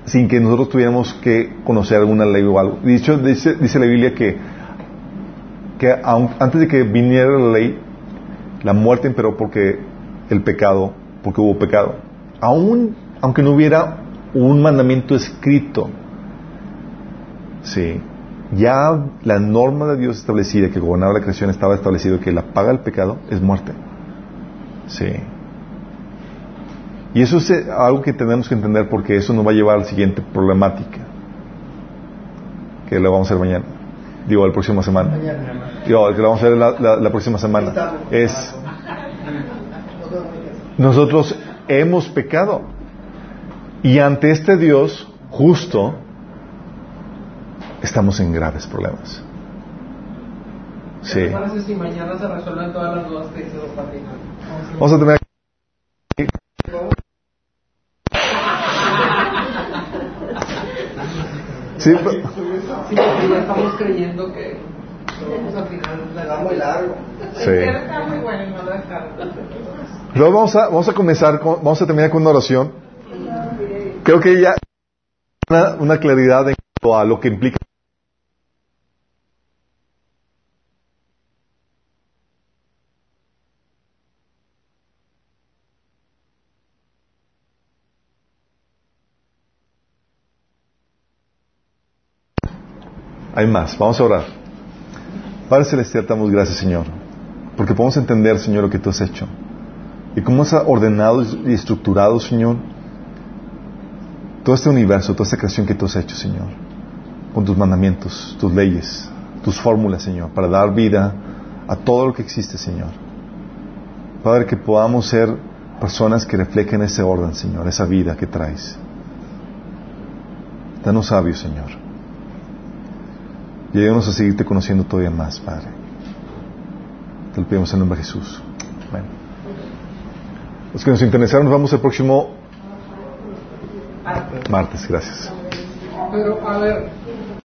sin que nosotros tuviéramos que conocer alguna ley o algo. Dicho, dice, dice la Biblia que, que antes de que viniera la ley, la muerte imperó porque el pecado, porque hubo pecado aún aunque no hubiera un mandamiento escrito, sí, ya la norma de Dios establecida que gobernaba la creación estaba establecido que la paga del pecado es muerte. Sí. Y eso es eh, algo que tenemos que entender porque eso nos va a llevar a la siguiente problemática que lo vamos a hacer mañana. Digo, la próxima semana. Digo, que lo vamos a hacer la, la próxima semana. Es nosotros hemos pecado. Y ante este Dios justo, estamos en graves problemas. Sí. si mañana se resuelven todas las dudas que Vamos a tener Sí, pero... sí, ya estamos creyendo que vamos a final muy largo. Sí. Está muy bueno y no lo Luego vamos a, vamos a comenzar, con, vamos a terminar con una oración. Creo que ya una, una claridad en cuanto a lo que implica. Hay más, vamos a orar. Padre Celestial, damos gracias, Señor, porque podemos entender, Señor, lo que tú has hecho y cómo has ordenado y estructurado, Señor, todo este universo, toda esta creación que tú has hecho, Señor, con tus mandamientos, tus leyes, tus fórmulas, Señor, para dar vida a todo lo que existe, Señor. Padre, que podamos ser personas que reflejen ese orden, Señor, esa vida que traes. Danos sabios, Señor. Y a seguirte conociendo todavía más, Padre. Te lo pedimos en nombre de Jesús. Los que nos interesaron, nos vamos el próximo martes. Gracias. Pero, a ver,